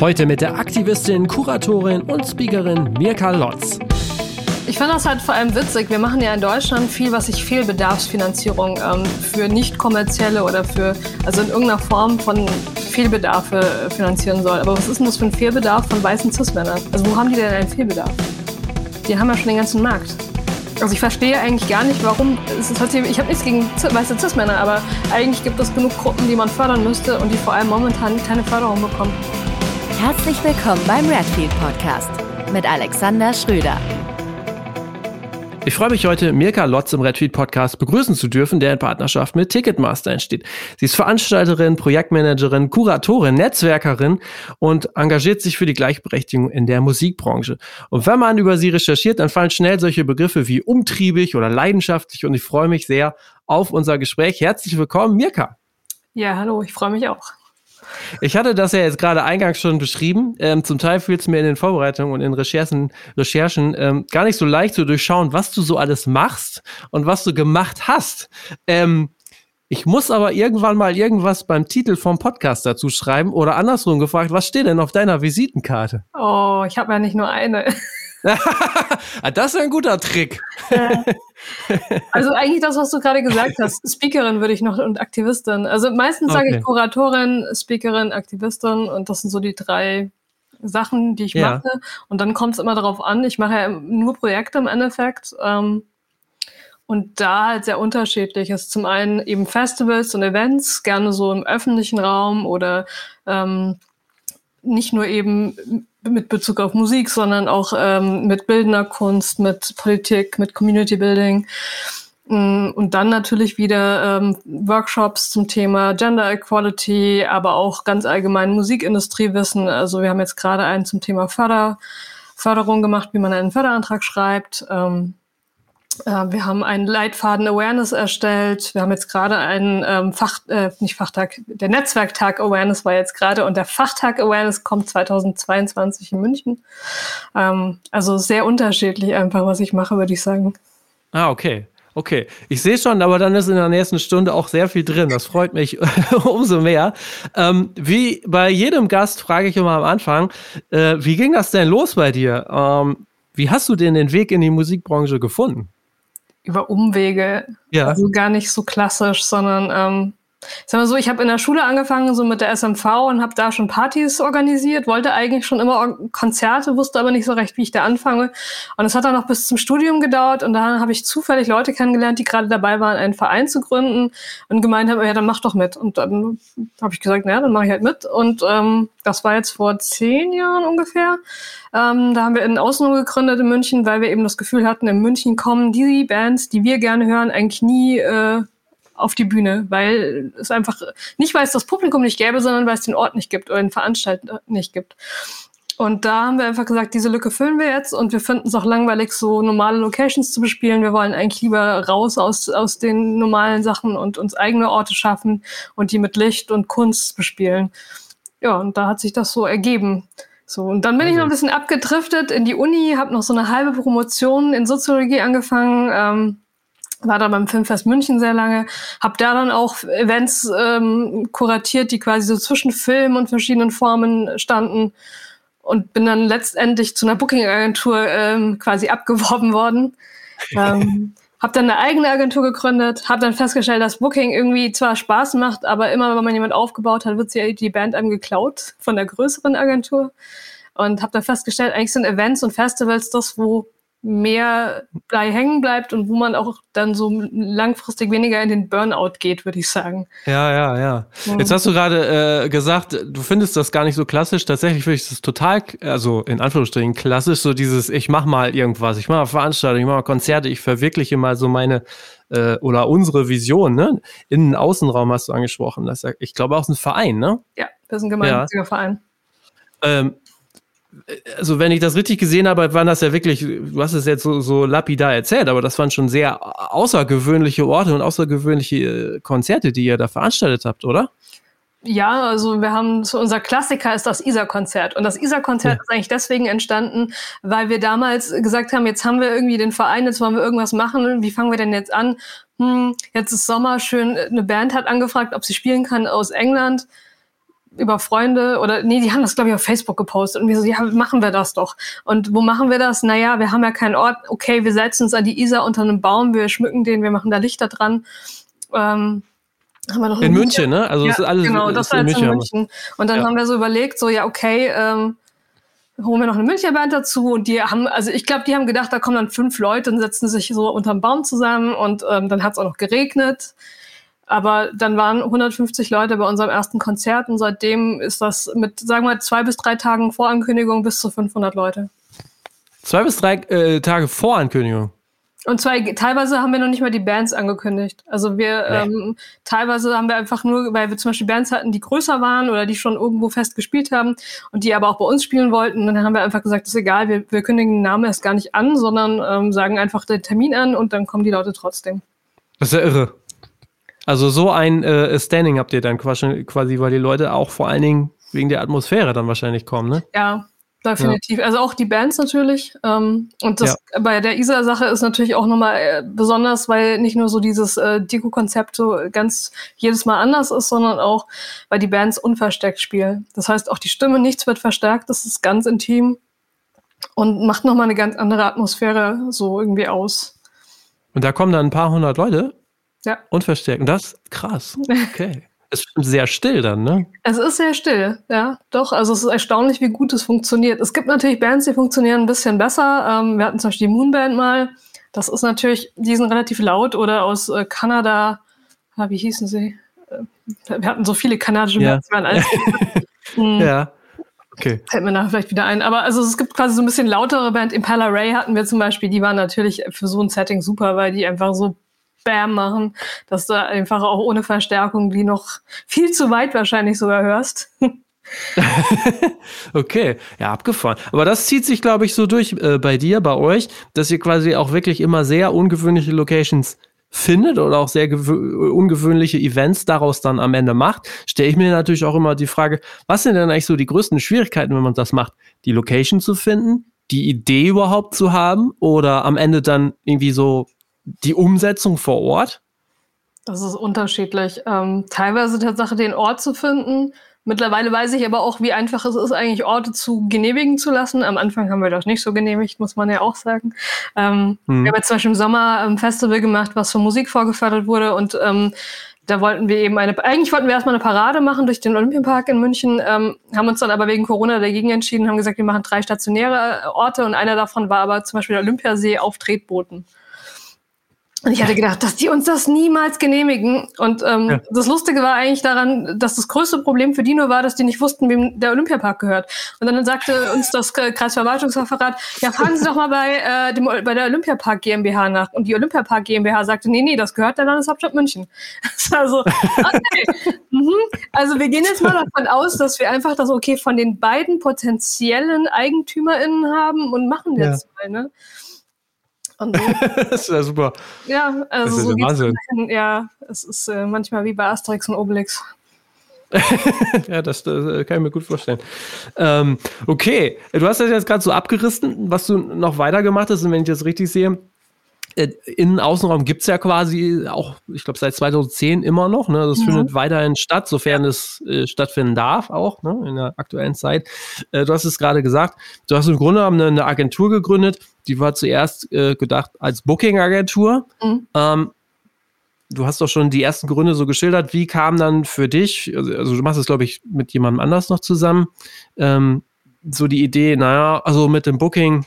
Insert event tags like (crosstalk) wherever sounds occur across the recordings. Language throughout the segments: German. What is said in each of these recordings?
Heute mit der Aktivistin, Kuratorin und Speakerin Mirka Lotz. Ich finde das halt vor allem witzig. Wir machen ja in Deutschland viel, was sich Fehlbedarfsfinanzierung ähm, für nicht kommerzielle oder für, also in irgendeiner Form von Fehlbedarfe äh, finanzieren soll. Aber was ist denn das für ein Fehlbedarf von weißen Cis-Männern? Also wo haben die denn einen Fehlbedarf? Die haben ja schon den ganzen Markt. Also ich verstehe eigentlich gar nicht, warum. Halt, ich habe nichts gegen weiße Cis-Männer, aber eigentlich gibt es genug Gruppen, die man fördern müsste und die vor allem momentan keine Förderung bekommen. Herzlich willkommen beim Redfield Podcast mit Alexander Schröder. Ich freue mich heute, Mirka Lotz im Retweet Podcast begrüßen zu dürfen, der in Partnerschaft mit Ticketmaster entsteht. Sie ist Veranstalterin, Projektmanagerin, Kuratorin, Netzwerkerin und engagiert sich für die Gleichberechtigung in der Musikbranche. Und wenn man über sie recherchiert, dann fallen schnell solche Begriffe wie umtriebig oder leidenschaftlich und ich freue mich sehr auf unser Gespräch. Herzlich willkommen, Mirka. Ja, hallo, ich freue mich auch. Ich hatte das ja jetzt gerade eingangs schon beschrieben. Ähm, zum Teil fiel es mir in den Vorbereitungen und in Recherchen, Recherchen ähm, gar nicht so leicht zu durchschauen, was du so alles machst und was du gemacht hast. Ähm, ich muss aber irgendwann mal irgendwas beim Titel vom Podcast dazu schreiben oder andersrum gefragt, was steht denn auf deiner Visitenkarte? Oh, ich habe ja nicht nur eine. Ah, das ist ein guter Trick. also eigentlich das, was du gerade gesagt hast. Speakerin würde ich noch und Aktivistin. Also meistens okay. sage ich Kuratorin, Speakerin, Aktivistin und das sind so die drei Sachen, die ich ja. mache. Und dann kommt es immer darauf an. Ich mache ja nur Projekte im Endeffekt. Ähm, und da halt sehr unterschiedlich ist. Zum einen eben Festivals und Events, gerne so im öffentlichen Raum oder ähm, nicht nur eben mit Bezug auf Musik, sondern auch ähm, mit bildender Kunst, mit Politik, mit Community Building. Mm, und dann natürlich wieder ähm, Workshops zum Thema Gender Equality, aber auch ganz allgemein Musikindustriewissen. Also wir haben jetzt gerade einen zum Thema Förder, Förderung gemacht, wie man einen Förderantrag schreibt. Ähm, äh, wir haben einen Leitfaden Awareness erstellt. Wir haben jetzt gerade einen ähm, Fach, äh, nicht Fachtag, der Netzwerktag Awareness war jetzt gerade und der Fachtag Awareness kommt 2022 in München. Ähm, also sehr unterschiedlich einfach, was ich mache, würde ich sagen. Ah, okay. Okay, ich sehe schon, aber dann ist in der nächsten Stunde auch sehr viel drin. Das freut mich (laughs) umso mehr. Ähm, wie bei jedem Gast frage ich immer am Anfang, äh, wie ging das denn los bei dir? Ähm, wie hast du denn den Weg in die Musikbranche gefunden? Über Umwege. Ja. Also gar nicht so klassisch, sondern ähm, Sag mal so, ich habe in der Schule angefangen, so mit der SMV und habe da schon Partys organisiert, wollte eigentlich schon immer Konzerte, wusste aber nicht so recht, wie ich da anfange. Und es hat dann noch bis zum Studium gedauert und dann habe ich zufällig Leute kennengelernt, die gerade dabei waren, einen Verein zu gründen und gemeint haben, ja, dann mach doch mit. Und dann habe ich gesagt, naja, dann mache ich halt mit. Und ähm, das war jetzt vor zehn Jahren ungefähr. Ähm, da haben wir in Außenrum gegründet in München, weil wir eben das Gefühl hatten, in München kommen die Bands, die wir gerne hören, eigentlich nie äh, auf die Bühne, weil es einfach nicht, weil es das Publikum nicht gäbe, sondern weil es den Ort nicht gibt oder den Veranstalter nicht gibt. Und da haben wir einfach gesagt, diese Lücke füllen wir jetzt und wir finden es auch langweilig, so normale Locations zu bespielen. Wir wollen eigentlich lieber raus aus, aus den normalen Sachen und uns eigene Orte schaffen und die mit Licht und Kunst bespielen. Ja, und da hat sich das so ergeben. So, und dann bin ich noch ein bisschen abgedriftet in die Uni, habe noch so eine halbe Promotion in Soziologie angefangen, ähm, war da beim Filmfest München sehr lange, habe da dann auch Events ähm, kuratiert, die quasi so zwischen Film und verschiedenen Formen standen und bin dann letztendlich zu einer Booking-Agentur ähm, quasi abgeworben worden. (laughs) ähm, habe dann eine eigene Agentur gegründet, habe dann festgestellt, dass Booking irgendwie zwar Spaß macht, aber immer, wenn man jemand aufgebaut hat, wird die Band einem geklaut von der größeren Agentur. Und habe dann festgestellt, eigentlich sind Events und Festivals das, wo mehr bei hängen bleibt und wo man auch dann so langfristig weniger in den Burnout geht, würde ich sagen. Ja, ja, ja. Jetzt hast du gerade äh, gesagt, du findest das gar nicht so klassisch. Tatsächlich finde ich das total, also in Anführungsstrichen klassisch, so dieses, ich mach mal irgendwas, ich mache mal Veranstaltungen, ich mache mal Konzerte, ich verwirkliche mal so meine äh, oder unsere Vision, ne? Innen-Außenraum hast du angesprochen. Das ist, ich glaube auch ein Verein, ne? Ja, das ist ein gemeinnütziger ja. Verein. Ähm, also wenn ich das richtig gesehen habe, waren das ja wirklich, du hast es jetzt so, so lapidar erzählt, aber das waren schon sehr außergewöhnliche Orte und außergewöhnliche äh, Konzerte, die ihr da veranstaltet habt, oder? Ja, also wir haben so unser Klassiker ist das ISA-Konzert. Und das ISA-Konzert ja. ist eigentlich deswegen entstanden, weil wir damals gesagt haben, jetzt haben wir irgendwie den Verein, jetzt wollen wir irgendwas machen. Wie fangen wir denn jetzt an? Hm, jetzt ist Sommer, schön, eine Band hat angefragt, ob sie spielen kann aus England über Freunde oder nee, die haben das, glaube ich, auf Facebook gepostet und wir so, ja, machen wir das doch. Und wo machen wir das? Naja, wir haben ja keinen Ort. Okay, wir setzen uns an die Isar unter einem Baum, wir schmücken den, wir machen da Lichter dran. Ähm, haben wir noch in München, ne? Also ja, das ist alles genau, das war in München. in München. Und dann ja. haben wir so überlegt, so ja, okay, ähm, holen wir noch eine Münchner Band dazu und die haben, also ich glaube, die haben gedacht, da kommen dann fünf Leute und setzen sich so unterm Baum zusammen und ähm, dann hat es auch noch geregnet. Aber dann waren 150 Leute bei unserem ersten Konzert und seitdem ist das mit, sagen wir, zwei bis drei Tagen Vorankündigung bis zu 500 Leute. Zwei bis drei äh, Tage Vorankündigung? Und zwar teilweise haben wir noch nicht mal die Bands angekündigt. Also wir nee. ähm, teilweise haben wir einfach nur, weil wir zum Beispiel Bands hatten, die größer waren oder die schon irgendwo fest gespielt haben und die aber auch bei uns spielen wollten. Und dann haben wir einfach gesagt, ist egal, wir, wir kündigen den Namen erst gar nicht an, sondern ähm, sagen einfach den Termin an und dann kommen die Leute trotzdem. Das ist ja irre. Also so ein äh, Standing habt ihr dann quasi, quasi, weil die Leute auch vor allen Dingen wegen der Atmosphäre dann wahrscheinlich kommen, ne? Ja, definitiv. Ja. Also auch die Bands natürlich. Ähm, und das ja. bei der ISA-Sache ist natürlich auch nochmal äh, besonders, weil nicht nur so dieses äh, Deko-Konzept so ganz jedes Mal anders ist, sondern auch, weil die Bands unversteckt spielen. Das heißt, auch die Stimme, nichts wird verstärkt, das ist ganz intim und macht nochmal eine ganz andere Atmosphäre so irgendwie aus. Und da kommen dann ein paar hundert Leute? Ja. Und verstärken. Das ist krass. Okay. (laughs) es ist sehr still dann, ne? Es ist sehr still, ja. Doch, also es ist erstaunlich, wie gut es funktioniert. Es gibt natürlich Bands, die funktionieren ein bisschen besser. Ähm, wir hatten zum Beispiel die Moonband mal. Das ist natürlich, die sind relativ laut oder aus äh, Kanada. Ah, wie hießen sie? Äh, wir hatten so viele kanadische ja. Bands, waren alles. (laughs) hm. Ja. Okay. Fällt mir nachher vielleicht wieder ein. Aber also es gibt quasi so ein bisschen lautere Band. Impala Ray hatten wir zum Beispiel. Die waren natürlich für so ein Setting super, weil die einfach so Bam machen, dass du einfach auch ohne Verstärkung die noch viel zu weit wahrscheinlich sogar hörst. (laughs) okay, ja, abgefahren. Aber das zieht sich, glaube ich, so durch äh, bei dir, bei euch, dass ihr quasi auch wirklich immer sehr ungewöhnliche Locations findet oder auch sehr ungewöhnliche Events daraus dann am Ende macht, stelle ich mir natürlich auch immer die Frage, was sind denn eigentlich so die größten Schwierigkeiten, wenn man das macht? Die Location zu finden, die Idee überhaupt zu haben oder am Ende dann irgendwie so die Umsetzung vor Ort? Das ist unterschiedlich. Ähm, teilweise Tatsache, den Ort zu finden. Mittlerweile weiß ich aber auch, wie einfach es ist, eigentlich Orte zu genehmigen zu lassen. Am Anfang haben wir das nicht so genehmigt, muss man ja auch sagen. Ähm, hm. Wir haben jetzt zum Beispiel im Sommer ein Festival gemacht, was für Musik vorgefördert wurde und ähm, da wollten wir eben eine, eigentlich wollten wir erstmal eine Parade machen durch den Olympiapark in München, ähm, haben uns dann aber wegen Corona dagegen entschieden, haben gesagt, wir machen drei stationäre Orte und einer davon war aber zum Beispiel der Olympiasee auf Tretbooten. Und ich hatte gedacht, dass die uns das niemals genehmigen. Und ähm, ja. das Lustige war eigentlich daran, dass das größte Problem für die nur war, dass die nicht wussten, wem der Olympiapark gehört. Und dann sagte uns das Kreisverwaltungsreferat, ja, fragen Sie doch mal bei, äh, dem, bei der Olympiapark GmbH nach. Und die Olympiapark GmbH sagte, nee, nee, das gehört der Landeshauptstadt München. (laughs) also, okay. (laughs) mhm. Also wir gehen jetzt mal davon aus, dass wir einfach das okay von den beiden potenziellen EigentümerInnen haben und machen jetzt ja. mal, ne? Und (laughs) das ist ja super. Ja, also das ist so Wahnsinn. Ja, es ist äh, manchmal wie bei Asterix und Obelix. (laughs) ja, das, das, äh, kann ich mir gut vorstellen. Ähm, okay, du hast das jetzt gerade so abgerissen, was du noch weiter gemacht hast, und wenn ich das richtig sehe, äh, Innen- Außenraum gibt es ja quasi auch, ich glaube, seit 2010 immer noch. Ne? Das mhm. findet weiterhin statt, sofern es äh, stattfinden darf, auch ne? in der aktuellen Zeit. Äh, du hast es gerade gesagt, du hast im Grunde genommen eine, eine Agentur gegründet, die war zuerst äh, gedacht als Booking-Agentur. Mhm. Ähm, du hast doch schon die ersten Gründe so geschildert. Wie kam dann für dich, also, also du machst es, glaube ich, mit jemandem anders noch zusammen, ähm, so die Idee, naja, also mit dem Booking,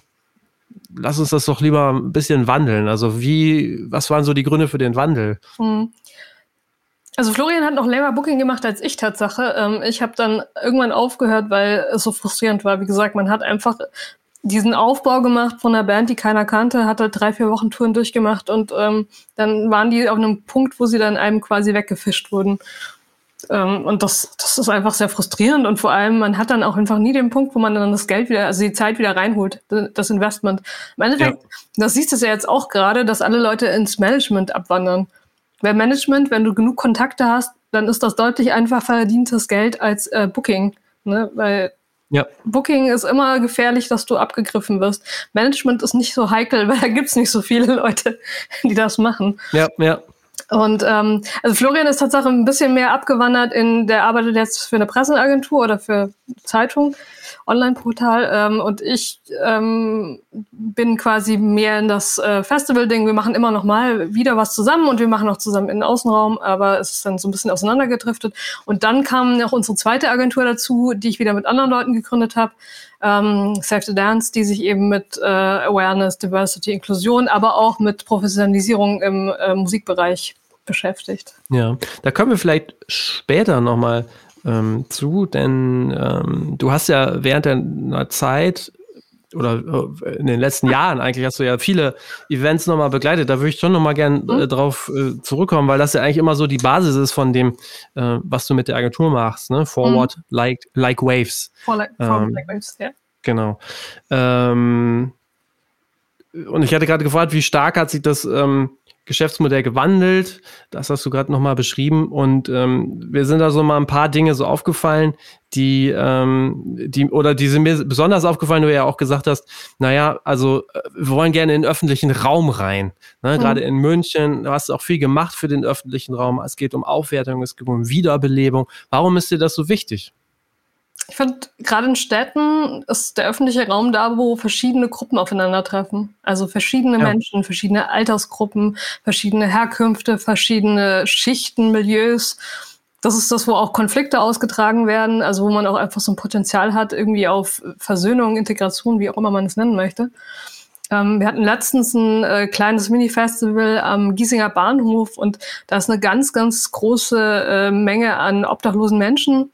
lass uns das doch lieber ein bisschen wandeln. Also wie, was waren so die Gründe für den Wandel? Mhm. Also Florian hat noch länger Booking gemacht als ich Tatsache. Ähm, ich habe dann irgendwann aufgehört, weil es so frustrierend war. Wie gesagt, man hat einfach diesen Aufbau gemacht von einer Band, die keiner kannte, hat halt drei, vier Wochen Touren durchgemacht und ähm, dann waren die auf einem Punkt, wo sie dann einem quasi weggefischt wurden. Ähm, und das, das ist einfach sehr frustrierend und vor allem, man hat dann auch einfach nie den Punkt, wo man dann das Geld wieder, also die Zeit wieder reinholt, das Investment. Im Endeffekt, ja. das siehst du ja jetzt auch gerade, dass alle Leute ins Management abwandern. Weil Management, wenn du genug Kontakte hast, dann ist das deutlich einfach verdientes Geld als äh, Booking. Ne? Weil ja. Booking ist immer gefährlich, dass du abgegriffen wirst. Management ist nicht so heikel, (laughs) weil da gibt es nicht so viele Leute, die das machen. Ja, ja. Und ähm, also Florian ist tatsächlich ein bisschen mehr abgewandert in, der arbeitet jetzt für eine Presseagentur oder für Zeitung, Online-Portal. Ähm, und ich ähm, bin quasi mehr in das äh, Festival-Ding. Wir machen immer noch mal wieder was zusammen und wir machen auch zusammen in den Außenraum, aber es ist dann so ein bisschen auseinandergedriftet. Und dann kam noch unsere zweite Agentur dazu, die ich wieder mit anderen Leuten gegründet habe. Ähm, Save the Dance, die sich eben mit äh, Awareness, Diversity, Inklusion, aber auch mit Professionalisierung im äh, Musikbereich beschäftigt. Ja, da kommen wir vielleicht später nochmal ähm, zu, denn ähm, du hast ja während deiner Zeit oder äh, in den letzten Jahren eigentlich hast du ja viele Events nochmal begleitet. Da würde ich schon nochmal gern äh, mhm. drauf äh, zurückkommen, weil das ja eigentlich immer so die Basis ist von dem, äh, was du mit der Agentur machst, ne? Forward mhm. like, like Waves. Forward, ähm, like Waves, ja. Genau. Ähm, und ich hatte gerade gefragt, wie stark hat sich das ähm, Geschäftsmodell gewandelt. Das hast du gerade nochmal beschrieben. Und ähm, wir sind da so mal ein paar Dinge so aufgefallen, die, ähm, die, oder die sind mir besonders aufgefallen, du ja auch gesagt hast, naja, also äh, wir wollen gerne in den öffentlichen Raum rein. Ne? Mhm. Gerade in München, du hast auch viel gemacht für den öffentlichen Raum. Es geht um Aufwertung, es geht um Wiederbelebung. Warum ist dir das so wichtig? Ich finde, gerade in Städten ist der öffentliche Raum da, wo verschiedene Gruppen aufeinandertreffen. Also verschiedene ja. Menschen, verschiedene Altersgruppen, verschiedene Herkünfte, verschiedene Schichten, Milieus. Das ist das, wo auch Konflikte ausgetragen werden, also wo man auch einfach so ein Potenzial hat, irgendwie auf Versöhnung, Integration, wie auch immer man es nennen möchte. Ähm, wir hatten letztens ein äh, kleines Mini-Festival am Giesinger Bahnhof und da ist eine ganz, ganz große äh, Menge an obdachlosen Menschen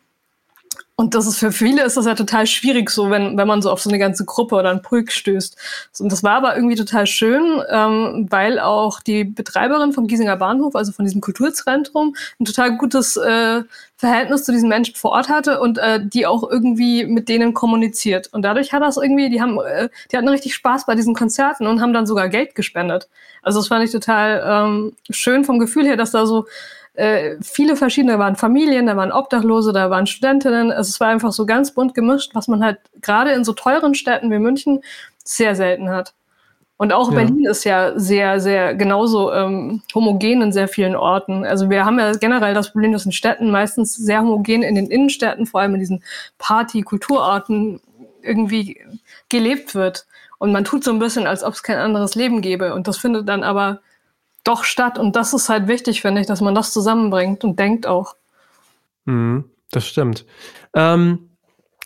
und das ist für viele ist das ja total schwierig, so wenn, wenn man so auf so eine ganze Gruppe oder einen Pulk stößt. Und das war aber irgendwie total schön, ähm, weil auch die Betreiberin vom Giesinger Bahnhof, also von diesem Kulturzentrum, ein total gutes äh, Verhältnis zu diesen Menschen vor Ort hatte und äh, die auch irgendwie mit denen kommuniziert. Und dadurch hat das irgendwie, die haben, äh, die hatten richtig Spaß bei diesen Konzerten und haben dann sogar Geld gespendet. Also das fand ich total ähm, schön vom Gefühl her, dass da so äh, viele verschiedene, da waren Familien, da waren Obdachlose, da waren Studentinnen. Also es war einfach so ganz bunt gemischt, was man halt gerade in so teuren Städten wie München sehr selten hat. Und auch ja. Berlin ist ja sehr, sehr genauso ähm, homogen in sehr vielen Orten. Also wir haben ja generell das Problem, dass in Städten meistens sehr homogen in den Innenstädten, vor allem in diesen Party-Kulturorten irgendwie gelebt wird. Und man tut so ein bisschen, als ob es kein anderes Leben gäbe. Und das findet dann aber doch statt. Und das ist halt wichtig, finde ich, dass man das zusammenbringt und denkt auch. Mhm, das stimmt. Ähm,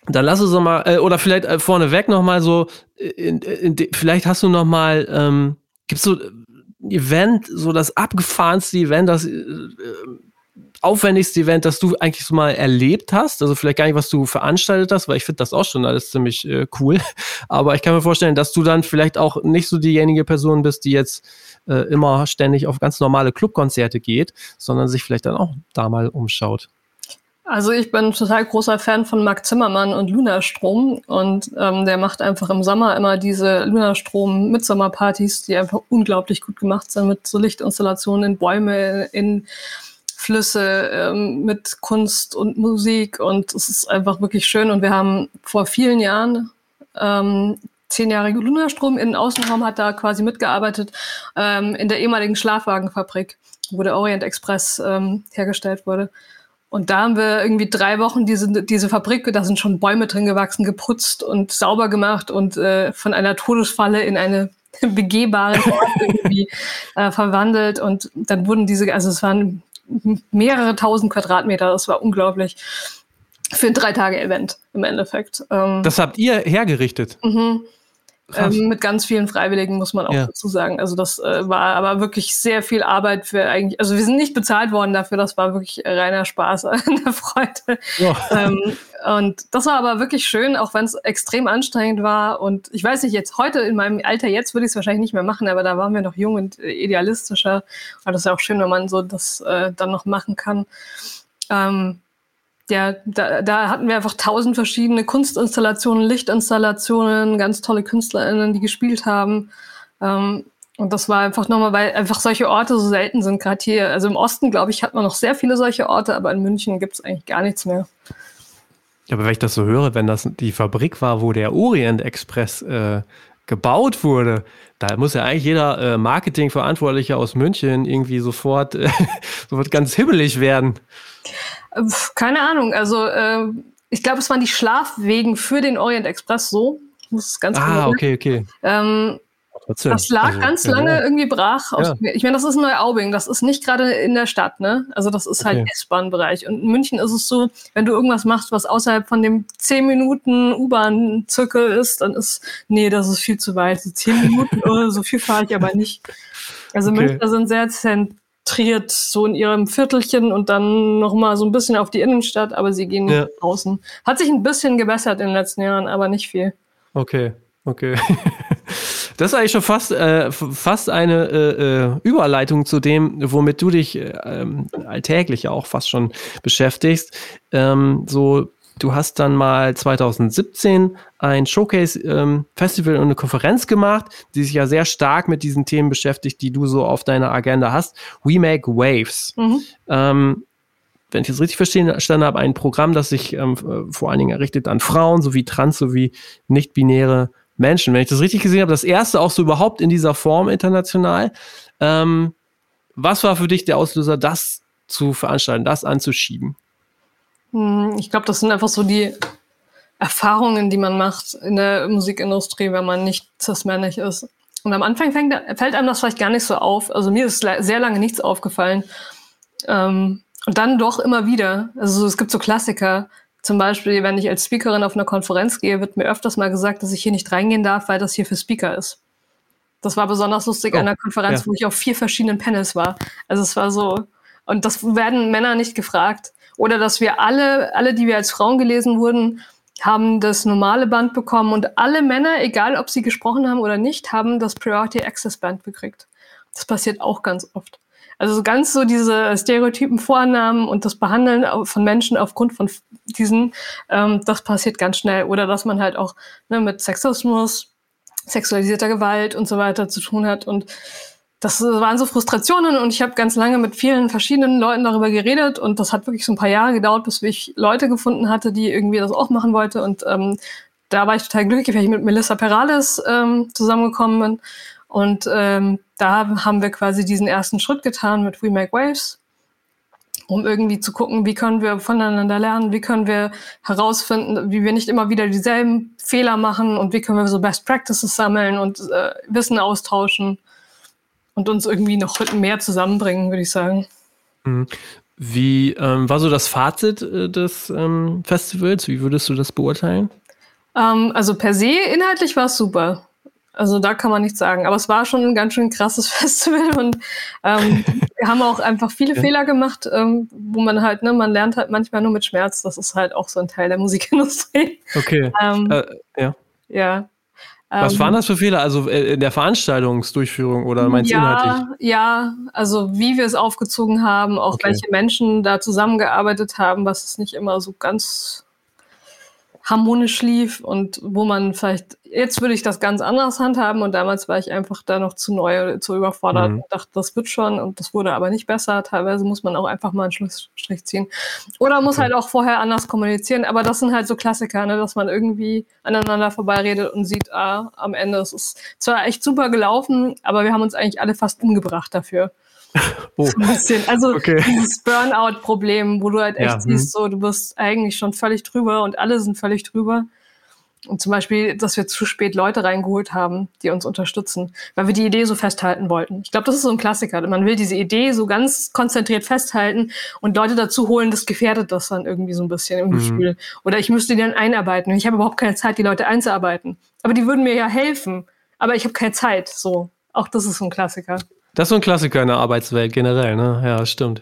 dann lass uns doch mal, äh, oder vielleicht äh, vorneweg noch mal so, äh, in, in, in, vielleicht hast du noch mal, ähm, gibt's so ein Event, so das abgefahrenste Event, das äh, aufwendigste Event, das du eigentlich so mal erlebt hast? Also vielleicht gar nicht, was du veranstaltet hast, weil ich finde das auch schon alles ziemlich äh, cool. (laughs) Aber ich kann mir vorstellen, dass du dann vielleicht auch nicht so diejenige Person bist, die jetzt äh, immer ständig auf ganz normale Clubkonzerte geht, sondern sich vielleicht dann auch da mal umschaut. Also ich bin total großer Fan von Marc Zimmermann und Lunastrom und ähm, der macht einfach im Sommer immer diese Lunastrom Mitsommerpartys, die einfach unglaublich gut gemacht sind mit so Lichtinstallationen in Bäume, in Flüsse, ähm, mit Kunst und Musik und es ist einfach wirklich schön und wir haben vor vielen Jahren ähm, zehnjährige Lunastrom in den Außenraum hat da quasi mitgearbeitet ähm, in der ehemaligen Schlafwagenfabrik, wo der Orient Express ähm, hergestellt wurde. Und da haben wir irgendwie drei Wochen diese, diese Fabrik, da sind schon Bäume drin gewachsen, geputzt und sauber gemacht und äh, von einer Todesfalle in eine (laughs) begehbare irgendwie äh, verwandelt. Und dann wurden diese, also es waren mehrere tausend Quadratmeter, das war unglaublich für ein drei Tage Event im Endeffekt. Ähm, das habt ihr hergerichtet? Mhm. Ähm, mit ganz vielen Freiwilligen, muss man auch ja. dazu sagen. Also das äh, war aber wirklich sehr viel Arbeit für eigentlich, also wir sind nicht bezahlt worden dafür, das war wirklich reiner Spaß, (laughs) eine Freude. Ja. Ähm, und das war aber wirklich schön, auch wenn es extrem anstrengend war. Und ich weiß nicht, jetzt heute in meinem Alter, jetzt würde ich es wahrscheinlich nicht mehr machen, aber da waren wir noch jung und äh, idealistischer. Und das ist ja auch schön, wenn man so das äh, dann noch machen kann. Ähm, ja, da, da hatten wir einfach tausend verschiedene Kunstinstallationen, Lichtinstallationen, ganz tolle KünstlerInnen, die gespielt haben. Ähm, und das war einfach nochmal, weil einfach solche Orte so selten sind, gerade hier. Also im Osten, glaube ich, hat man noch sehr viele solche Orte, aber in München gibt es eigentlich gar nichts mehr. Aber wenn ich das so höre, wenn das die Fabrik war, wo der Orient Express äh, gebaut wurde. Da muss ja eigentlich jeder äh, Marketingverantwortliche aus München irgendwie sofort, äh, (laughs) sofort ganz hibbelig werden. Keine Ahnung. Also äh, ich glaube, es waren die Schlafwegen für den Orient Express so. Das ist ganz ah, okay, okay. Ähm, Trotzdem. Das lag also, ganz lange ja. irgendwie brach. Ja. Ich meine, das ist Neuaubing, das ist nicht gerade in der Stadt, ne? Also das ist halt okay. halt S-Bahn-Bereich. Und in München ist es so, wenn du irgendwas machst, was außerhalb von dem 10 Minuten U-Bahn-Zirkel ist, dann ist, nee, das ist viel zu weit. So 10 Minuten, oh, so viel fahre ich aber nicht. Also okay. Münchner sind sehr zentriert, so in ihrem Viertelchen und dann nochmal so ein bisschen auf die Innenstadt, aber sie gehen ja. außen. Hat sich ein bisschen gebessert in den letzten Jahren, aber nicht viel. Okay, okay. (laughs) Das ist eigentlich schon fast, äh, fast eine äh, äh, Überleitung zu dem, womit du dich äh, alltäglich auch fast schon beschäftigst. Ähm, so, du hast dann mal 2017 ein Showcase-Festival ähm, und eine Konferenz gemacht, die sich ja sehr stark mit diesen Themen beschäftigt, die du so auf deiner Agenda hast. We Make Waves. Mhm. Ähm, wenn ich das richtig verstanden habe, ein Programm, das sich ähm, vor allen Dingen errichtet an Frauen sowie trans sowie nicht-binäre Menschen. Wenn ich das richtig gesehen habe, das erste auch so überhaupt in dieser Form international. Ähm, was war für dich der Auslöser, das zu veranstalten, das anzuschieben? Hm, ich glaube, das sind einfach so die Erfahrungen, die man macht in der Musikindustrie, wenn man nicht cis-männlich ist. Und am Anfang fängt, fällt einem das vielleicht gar nicht so auf. Also mir ist sehr lange nichts aufgefallen. Ähm, und dann doch immer wieder. Also es gibt so Klassiker. Zum Beispiel, wenn ich als Speakerin auf eine Konferenz gehe, wird mir öfters mal gesagt, dass ich hier nicht reingehen darf, weil das hier für Speaker ist. Das war besonders lustig oh, an der Konferenz, ja. wo ich auf vier verschiedenen Panels war. Also es war so, und das werden Männer nicht gefragt. Oder dass wir alle, alle, die wir als Frauen gelesen wurden, haben das normale Band bekommen und alle Männer, egal ob sie gesprochen haben oder nicht, haben das Priority Access Band gekriegt. Das passiert auch ganz oft. Also ganz so diese Stereotypen Vornamen und das Behandeln von Menschen aufgrund von diesen, ähm, das passiert ganz schnell. Oder dass man halt auch ne, mit Sexismus, sexualisierter Gewalt und so weiter zu tun hat. Und das waren so Frustrationen und ich habe ganz lange mit vielen verschiedenen Leuten darüber geredet und das hat wirklich so ein paar Jahre gedauert, bis ich Leute gefunden hatte, die irgendwie das auch machen wollte. Und ähm, da war ich total glücklich, weil ich mit Melissa Perales ähm, zusammengekommen bin und ähm, da haben wir quasi diesen ersten Schritt getan mit We Make Waves, um irgendwie zu gucken, wie können wir voneinander lernen, wie können wir herausfinden, wie wir nicht immer wieder dieselben Fehler machen und wie können wir so Best Practices sammeln und äh, Wissen austauschen und uns irgendwie noch mehr zusammenbringen, würde ich sagen. Mhm. Wie ähm, war so das Fazit äh, des ähm, Festivals? Wie würdest du das beurteilen? Ähm, also per se inhaltlich war es super. Also da kann man nichts sagen. Aber es war schon ein ganz schön krasses (laughs) Festival und ähm, wir haben auch einfach viele ja. Fehler gemacht, ähm, wo man halt, ne, man lernt halt manchmal nur mit Schmerz. Das ist halt auch so ein Teil der (laughs) Musikindustrie. Okay. Ähm, äh, ja. Ja. Was ähm, waren das für Fehler? Also äh, in der Veranstaltungsdurchführung oder meinst du ja, inhaltlich? Ja, also wie wir es aufgezogen haben, auch okay. welche Menschen da zusammengearbeitet haben, was es nicht immer so ganz harmonisch lief und wo man vielleicht, jetzt würde ich das ganz anders handhaben und damals war ich einfach da noch zu neu, zu überfordert mhm. und dachte, das wird schon und das wurde aber nicht besser. Teilweise muss man auch einfach mal einen Schlussstrich ziehen. Oder muss okay. halt auch vorher anders kommunizieren, aber das sind halt so Klassiker, ne, dass man irgendwie aneinander vorbeiredet und sieht, ah, am Ende es ist zwar echt super gelaufen, aber wir haben uns eigentlich alle fast umgebracht dafür. Oh. Also okay. dieses Burnout-Problem, wo du halt echt ja, siehst, hm. so du bist eigentlich schon völlig drüber und alle sind völlig drüber. Und zum Beispiel, dass wir zu spät Leute reingeholt haben, die uns unterstützen, weil wir die Idee so festhalten wollten. Ich glaube, das ist so ein Klassiker. Man will diese Idee so ganz konzentriert festhalten und Leute dazu holen, das gefährdet das dann irgendwie so ein bisschen im mhm. Gefühl. Oder ich müsste die dann einarbeiten. Und ich habe überhaupt keine Zeit, die Leute einzuarbeiten. Aber die würden mir ja helfen. Aber ich habe keine Zeit. So. Auch das ist so ein Klassiker. Das ist so ein Klassiker in der Arbeitswelt generell, ne? Ja, stimmt.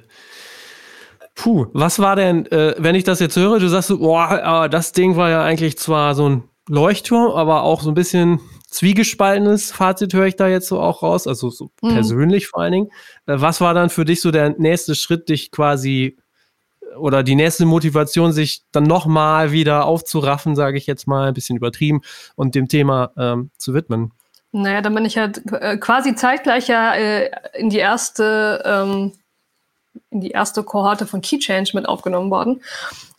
Puh, was war denn, äh, wenn ich das jetzt höre, du sagst so, boah, das Ding war ja eigentlich zwar so ein Leuchtturm, aber auch so ein bisschen zwiegespaltenes Fazit höre ich da jetzt so auch raus, also so mhm. persönlich vor allen Dingen. Äh, was war dann für dich so der nächste Schritt, dich quasi oder die nächste Motivation, sich dann nochmal wieder aufzuraffen, sage ich jetzt mal, ein bisschen übertrieben und dem Thema ähm, zu widmen? Naja, dann bin ich halt äh, quasi zeitgleich ja äh, in die erste ähm, in die erste Kohorte von Key Change mit aufgenommen worden.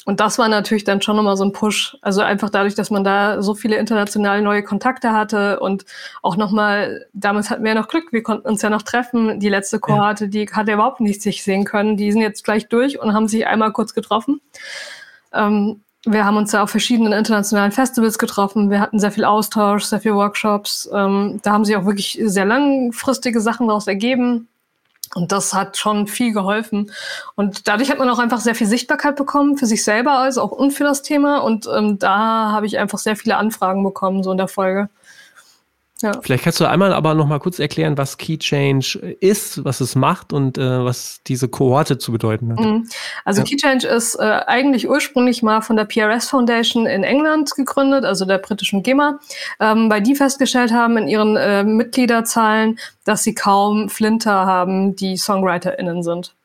Und das war natürlich dann schon nochmal so ein Push. Also einfach dadurch, dass man da so viele international neue Kontakte hatte und auch nochmal, damals hatten wir ja noch Glück, wir konnten uns ja noch treffen. Die letzte Kohorte, ja. die hat ja überhaupt nicht sich sehen können. Die sind jetzt gleich durch und haben sich einmal kurz getroffen. Ähm, wir haben uns ja auf verschiedenen internationalen Festivals getroffen. Wir hatten sehr viel Austausch, sehr viel Workshops. Ähm, da haben sich auch wirklich sehr langfristige Sachen daraus ergeben. Und das hat schon viel geholfen. Und dadurch hat man auch einfach sehr viel Sichtbarkeit bekommen für sich selber, also auch und für das Thema. Und ähm, da habe ich einfach sehr viele Anfragen bekommen, so in der Folge. Ja. Vielleicht kannst du einmal aber noch mal kurz erklären, was Key Change ist, was es macht und äh, was diese Kohorte zu bedeuten hat. Mhm. Also ja. Key Change ist äh, eigentlich ursprünglich mal von der PRS Foundation in England gegründet, also der britischen GEMA, ähm, weil die festgestellt haben in ihren äh, Mitgliederzahlen, dass sie kaum Flinter haben, die SongwriterInnen sind.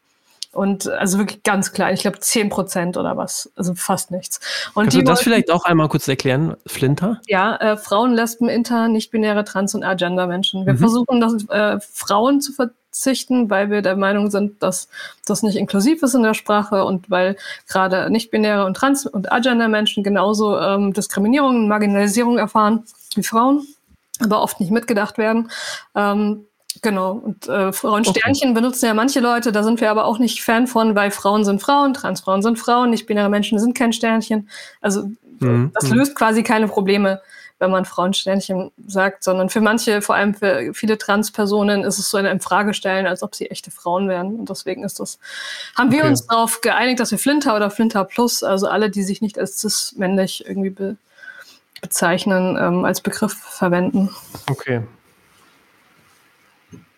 Und also wirklich ganz klein, ich glaube 10 Prozent oder was, also fast nichts. Und Kannst du das vielleicht auch einmal kurz erklären, Flinter? Ja, äh, Frauen, Lesben, Inter, nicht-binäre, Trans- und Agender-Menschen. Wir mhm. versuchen, das, äh, Frauen zu verzichten, weil wir der Meinung sind, dass das nicht inklusiv ist in der Sprache und weil gerade nicht-binäre und Trans- und Agender-Menschen genauso ähm, Diskriminierung und Marginalisierung erfahren wie Frauen, aber oft nicht mitgedacht werden. Ähm, Genau, und äh, Frauensternchen okay. benutzen ja manche Leute, da sind wir aber auch nicht Fan von, weil Frauen sind Frauen, Transfrauen sind Frauen, nicht-binäre Menschen sind kein Sternchen. Also mhm. das mhm. löst quasi keine Probleme, wenn man Frauensternchen sagt, sondern für manche, vor allem für viele Transpersonen, ist es so eine Frage stellen, als ob sie echte Frauen wären. Und deswegen ist das, haben wir okay. uns darauf geeinigt, dass wir Flinter oder Flinter Plus, also alle, die sich nicht als cis-männlich irgendwie be bezeichnen, ähm, als Begriff verwenden. Okay.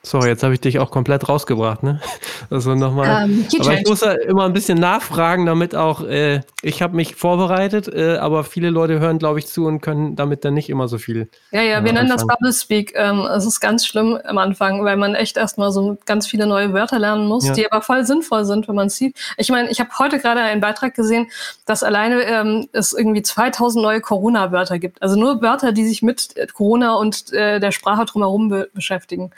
Sorry, jetzt habe ich dich auch komplett rausgebracht, ne? Also nochmal. Ähm, aber ich muss ja immer ein bisschen nachfragen, damit auch, äh, ich habe mich vorbereitet, äh, aber viele Leute hören, glaube ich, zu und können damit dann nicht immer so viel. Ja, ja, äh, wir nennen das Bubble Speak. Ähm, es ist ganz schlimm am Anfang, weil man echt erstmal so ganz viele neue Wörter lernen muss, ja. die aber voll sinnvoll sind, wenn man es sieht. Ich meine, ich habe heute gerade einen Beitrag gesehen, dass alleine ähm, es irgendwie 2000 neue Corona-Wörter gibt. Also nur Wörter, die sich mit Corona und äh, der Sprache drumherum be beschäftigen.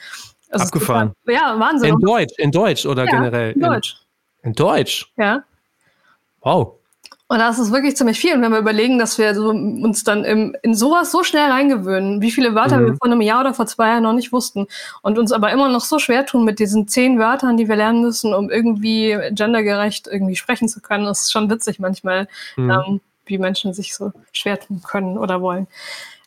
Also Abgefahren. Ja, Wahnsinn. In Deutsch, in Deutsch oder ja, generell? In Deutsch. In, in Deutsch? Ja. Wow. Und das ist wirklich ziemlich viel. Und wenn wir überlegen, dass wir so uns dann im, in sowas so schnell reingewöhnen, wie viele Wörter mhm. wir vor einem Jahr oder vor zwei Jahren noch nicht wussten und uns aber immer noch so schwer tun mit diesen zehn Wörtern, die wir lernen müssen, um irgendwie gendergerecht irgendwie sprechen zu können, das ist schon witzig manchmal, mhm. ähm, wie Menschen sich so schwer tun können oder wollen.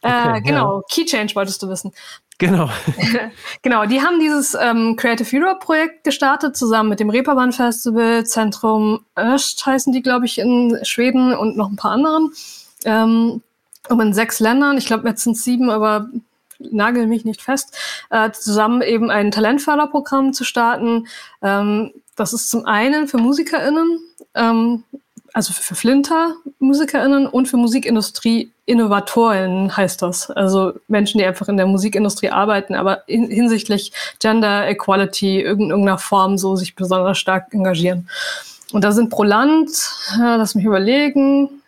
Okay, äh, genau, ja. Key Change wolltest du wissen. Genau. (laughs) genau, die haben dieses ähm, Creative Europe Projekt gestartet, zusammen mit dem Reeperbahn Festival, Zentrum Öst heißen die, glaube ich, in Schweden und noch ein paar anderen. Ähm, um in sechs Ländern, ich glaube, jetzt sind es sieben, aber nagel mich nicht fest, äh, zusammen eben ein Talentförderprogramm zu starten. Ähm, das ist zum einen für MusikerInnen, ähm, also für Flinter MusikerInnen und für Musikindustrie Innovatoren heißt das. Also Menschen, die einfach in der Musikindustrie arbeiten, aber in, hinsichtlich Gender Equality in irgendeiner Form so sich besonders stark engagieren. Und da sind pro Land, lass mich überlegen,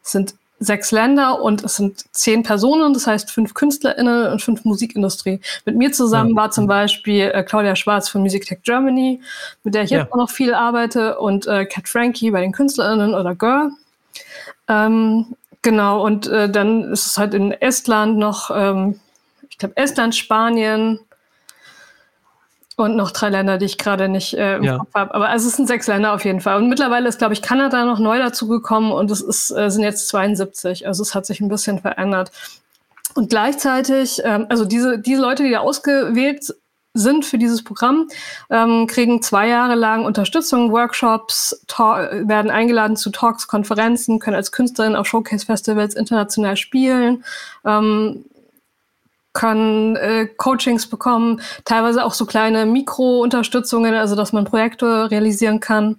sind sechs Länder und es sind zehn Personen, das heißt fünf KünstlerInnen und fünf Musikindustrie. Mit mir zusammen ja. war zum Beispiel äh, Claudia Schwarz von Music Tech Germany, mit der ich ja. jetzt auch noch viel arbeite, und äh, Kat Frankie bei den KünstlerInnen oder Girl. Ähm, genau, und äh, dann ist es halt in Estland noch, ähm, ich glaube, Estland, Spanien, und noch drei Länder, die ich gerade nicht äh, im ja. Kopf habe. Aber also es sind sechs Länder auf jeden Fall. Und mittlerweile ist, glaube ich, Kanada noch neu dazugekommen und es ist, äh, sind jetzt 72. Also es hat sich ein bisschen verändert. Und gleichzeitig, ähm, also diese, diese Leute, die da ausgewählt sind für dieses Programm, ähm, kriegen zwei Jahre lang Unterstützung, Workshops, werden eingeladen zu Talks, Konferenzen, können als Künstlerin auf Showcase-Festivals international spielen, ähm, kann äh, Coachings bekommen, teilweise auch so kleine Mikro-Unterstützungen, also dass man Projekte realisieren kann.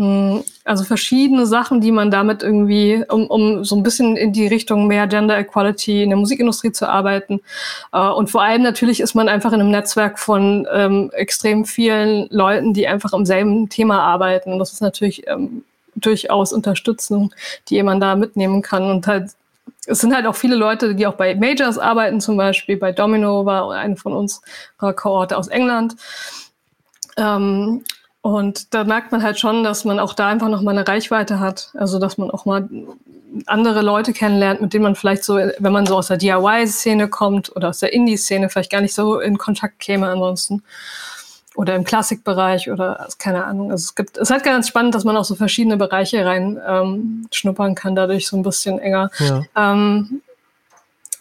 Hm, also verschiedene Sachen, die man damit irgendwie, um, um so ein bisschen in die Richtung mehr Gender Equality in der Musikindustrie zu arbeiten. Äh, und vor allem natürlich ist man einfach in einem Netzwerk von ähm, extrem vielen Leuten, die einfach am selben Thema arbeiten. Und das ist natürlich ähm, durchaus Unterstützung, die man da mitnehmen kann und halt es sind halt auch viele Leute, die auch bei Majors arbeiten, zum Beispiel bei Domino war eine von uns, Kohorte aus England. Ähm, Und da merkt man halt schon, dass man auch da einfach noch mal eine Reichweite hat. Also, dass man auch mal andere Leute kennenlernt, mit denen man vielleicht so, wenn man so aus der DIY-Szene kommt oder aus der Indie-Szene, vielleicht gar nicht so in Kontakt käme ansonsten. Oder im Klassikbereich oder keine Ahnung. Also es gibt, es ist halt ganz spannend, dass man auch so verschiedene Bereiche rein ähm, schnuppern kann, dadurch so ein bisschen enger. Ja. Ähm,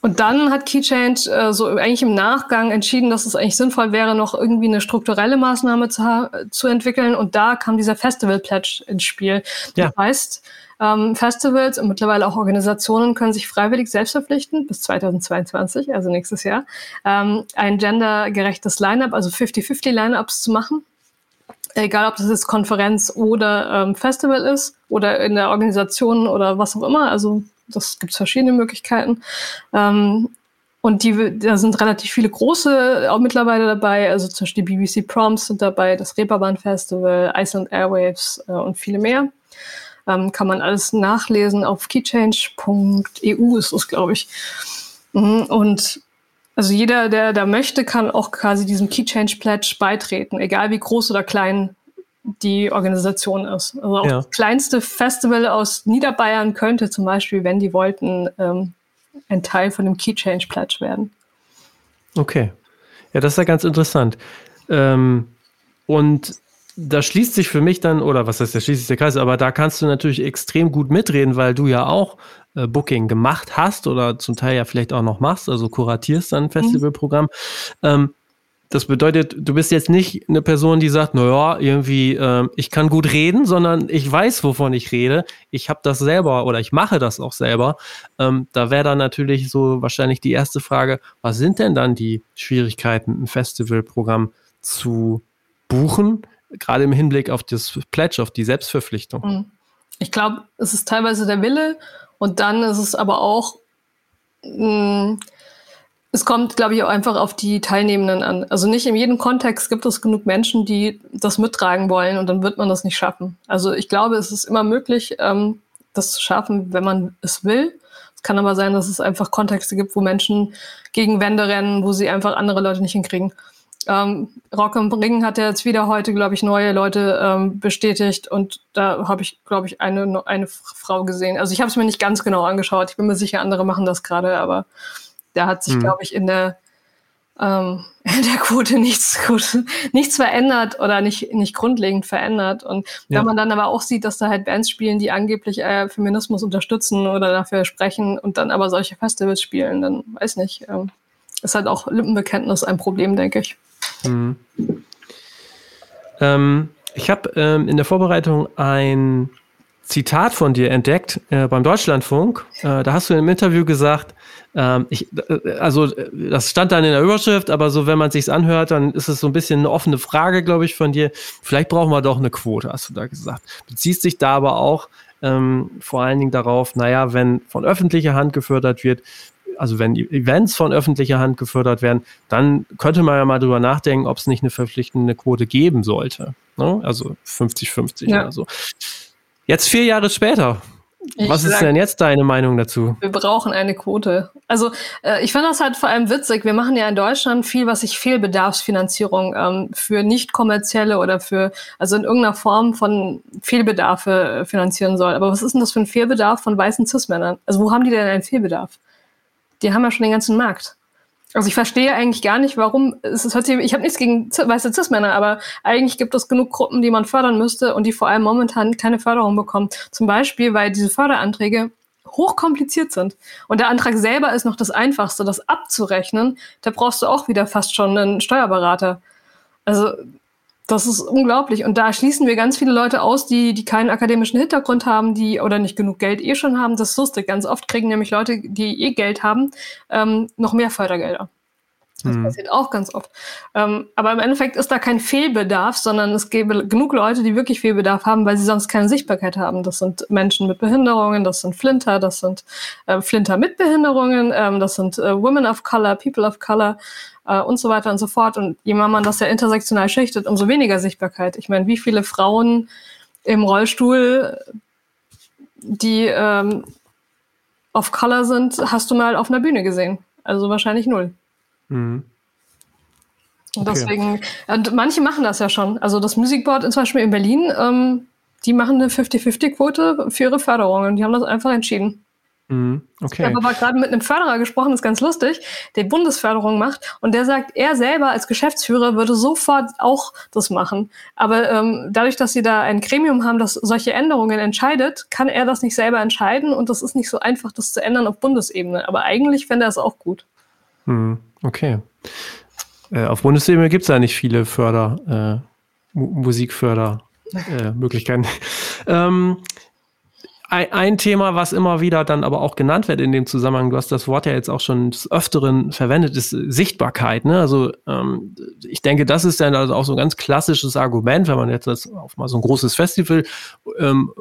und dann hat Keychange äh, so eigentlich im Nachgang entschieden, dass es eigentlich sinnvoll wäre, noch irgendwie eine strukturelle Maßnahme zu, zu entwickeln. Und da kam dieser Festival Pledge ins Spiel. Ja. Das heißt, ähm, Festivals und mittlerweile auch Organisationen können sich freiwillig selbst verpflichten, bis 2022, also nächstes Jahr, ähm, ein gendergerechtes Line-up, also 50-50 Line-ups zu machen. Egal, ob das jetzt Konferenz oder ähm, Festival ist oder in der Organisation oder was auch immer. Also das gibt es verschiedene Möglichkeiten. Ähm, und die, da sind relativ viele große auch mittlerweile dabei, also zum Beispiel BBC Proms sind dabei, das Reeperbahn Festival, Iceland Airwaves äh, und viele mehr. Ähm, kann man alles nachlesen auf keychange.eu ist es, glaube ich. Mhm, und also jeder, der da möchte, kann auch quasi diesem Keychange Pledge beitreten, egal wie groß oder klein die Organisation ist. Also auch ja. das kleinste Festival aus Niederbayern könnte zum Beispiel, wenn die wollten, ähm, ein Teil von dem Key Change Pledge werden. Okay. Ja, das ist ja ganz interessant. Ähm, und da schließt sich für mich dann, oder was heißt, da schließt sich der Kreis, aber da kannst du natürlich extrem gut mitreden, weil du ja auch äh, Booking gemacht hast oder zum Teil ja vielleicht auch noch machst, also kuratierst dann ein mhm. Festivalprogramm. Mhm. Ähm, das bedeutet, du bist jetzt nicht eine Person, die sagt, naja, irgendwie, äh, ich kann gut reden, sondern ich weiß, wovon ich rede. Ich habe das selber oder ich mache das auch selber. Ähm, da wäre dann natürlich so wahrscheinlich die erste Frage, was sind denn dann die Schwierigkeiten, ein Festivalprogramm zu buchen, gerade im Hinblick auf das Pledge, auf die Selbstverpflichtung? Mhm. Ich glaube, es ist teilweise der Wille und dann ist es aber auch mh, mm, es kommt, glaube ich, auch einfach auf die Teilnehmenden an. Also nicht in jedem Kontext gibt es genug Menschen, die das mittragen wollen und dann wird man das nicht schaffen. Also ich glaube, es ist immer möglich, ähm, das zu schaffen, wenn man es will. Es kann aber sein, dass es einfach Kontexte gibt, wo Menschen gegen Wände rennen, wo sie einfach andere Leute nicht hinkriegen. Ähm, Rock am Ring hat ja jetzt wieder heute, glaube ich, neue Leute ähm, bestätigt und da habe ich, glaube ich, eine, eine Frau gesehen. Also ich habe es mir nicht ganz genau angeschaut. Ich bin mir sicher, andere machen das gerade, aber da hat sich, mhm. glaube ich, in der, ähm, (laughs) in der Quote nichts, nichts verändert oder nicht, nicht grundlegend verändert. Und ja. wenn man dann aber auch sieht, dass da halt Bands spielen, die angeblich äh, Feminismus unterstützen oder dafür sprechen und dann aber solche Festivals spielen, dann weiß nicht. Ähm, ist halt auch Lippenbekenntnis ein Problem, denke ich. Mhm. Ähm, ich habe ähm, in der Vorbereitung ein Zitat von dir entdeckt äh, beim Deutschlandfunk. Äh, da hast du im Interview gesagt, ähm, ich, äh, also das stand dann in der Überschrift, aber so wenn man sich's anhört, dann ist es so ein bisschen eine offene Frage, glaube ich, von dir. Vielleicht brauchen wir doch eine Quote, hast du da gesagt. Beziehst sich da aber auch ähm, vor allen Dingen darauf, naja, wenn von öffentlicher Hand gefördert wird, also wenn Events von öffentlicher Hand gefördert werden, dann könnte man ja mal drüber nachdenken, ob es nicht eine verpflichtende Quote geben sollte. Ne? Also 50-50 ja. oder so. Jetzt vier Jahre später. Ich Was ist denn jetzt deine Meinung dazu? Wir brauchen eine Quote. Also äh, ich finde das halt vor allem witzig. Wir machen ja in Deutschland viel, was sich Fehlbedarfsfinanzierung ähm, für nicht kommerzielle oder für, also in irgendeiner Form von Fehlbedarfe äh, finanzieren soll. Aber was ist denn das für ein Fehlbedarf von weißen Cis-Männern? Also wo haben die denn einen Fehlbedarf? Die haben ja schon den ganzen Markt. Also ich verstehe eigentlich gar nicht, warum es ist, ich habe nichts gegen weiße Cis-Männer, aber eigentlich gibt es genug Gruppen, die man fördern müsste und die vor allem momentan keine Förderung bekommen. Zum Beispiel, weil diese Förderanträge hochkompliziert sind. Und der Antrag selber ist noch das Einfachste, das abzurechnen. Da brauchst du auch wieder fast schon einen Steuerberater. Also das ist unglaublich. Und da schließen wir ganz viele Leute aus, die, die keinen akademischen Hintergrund haben, die oder nicht genug Geld eh schon haben. Das ist lustig. Ganz oft kriegen nämlich Leute, die eh Geld haben, ähm, noch mehr Fördergelder. Das mhm. passiert auch ganz oft. Ähm, aber im Endeffekt ist da kein Fehlbedarf, sondern es gäbe genug Leute, die wirklich Fehlbedarf haben, weil sie sonst keine Sichtbarkeit haben. Das sind Menschen mit Behinderungen, das sind Flinter, das sind äh, Flinter mit Behinderungen, ähm, das sind äh, Women of Color, People of Color äh, und so weiter und so fort. Und je mehr man das ja intersektional schichtet, umso weniger Sichtbarkeit. Ich meine, wie viele Frauen im Rollstuhl, die ähm, of Color sind, hast du mal auf einer Bühne gesehen? Also wahrscheinlich null. Mhm. Und okay. deswegen, und manche machen das ja schon. Also das Musikboard zum Beispiel in Berlin, ähm, die machen eine 50-50-Quote für ihre Förderungen. Die haben das einfach entschieden. Mhm, okay. Ich habe aber gerade mit einem Förderer gesprochen, das ist ganz lustig, der Bundesförderung macht und der sagt, er selber als Geschäftsführer würde sofort auch das machen. Aber ähm, dadurch, dass sie da ein Gremium haben, das solche Änderungen entscheidet, kann er das nicht selber entscheiden und das ist nicht so einfach, das zu ändern auf Bundesebene. Aber eigentlich fände er es auch gut. Mhm, okay. Äh, auf Bundesebene gibt es ja nicht viele Förder, äh, Musikfördermöglichkeiten. Äh, (laughs) ähm, ein, ein, Thema, was immer wieder dann aber auch genannt wird in dem Zusammenhang, du hast das Wort ja jetzt auch schon des Öfteren verwendet, ist Sichtbarkeit. Ne? Also ähm, ich denke, das ist dann also auch so ein ganz klassisches Argument, wenn man jetzt das auf mal so ein großes Festival ähm,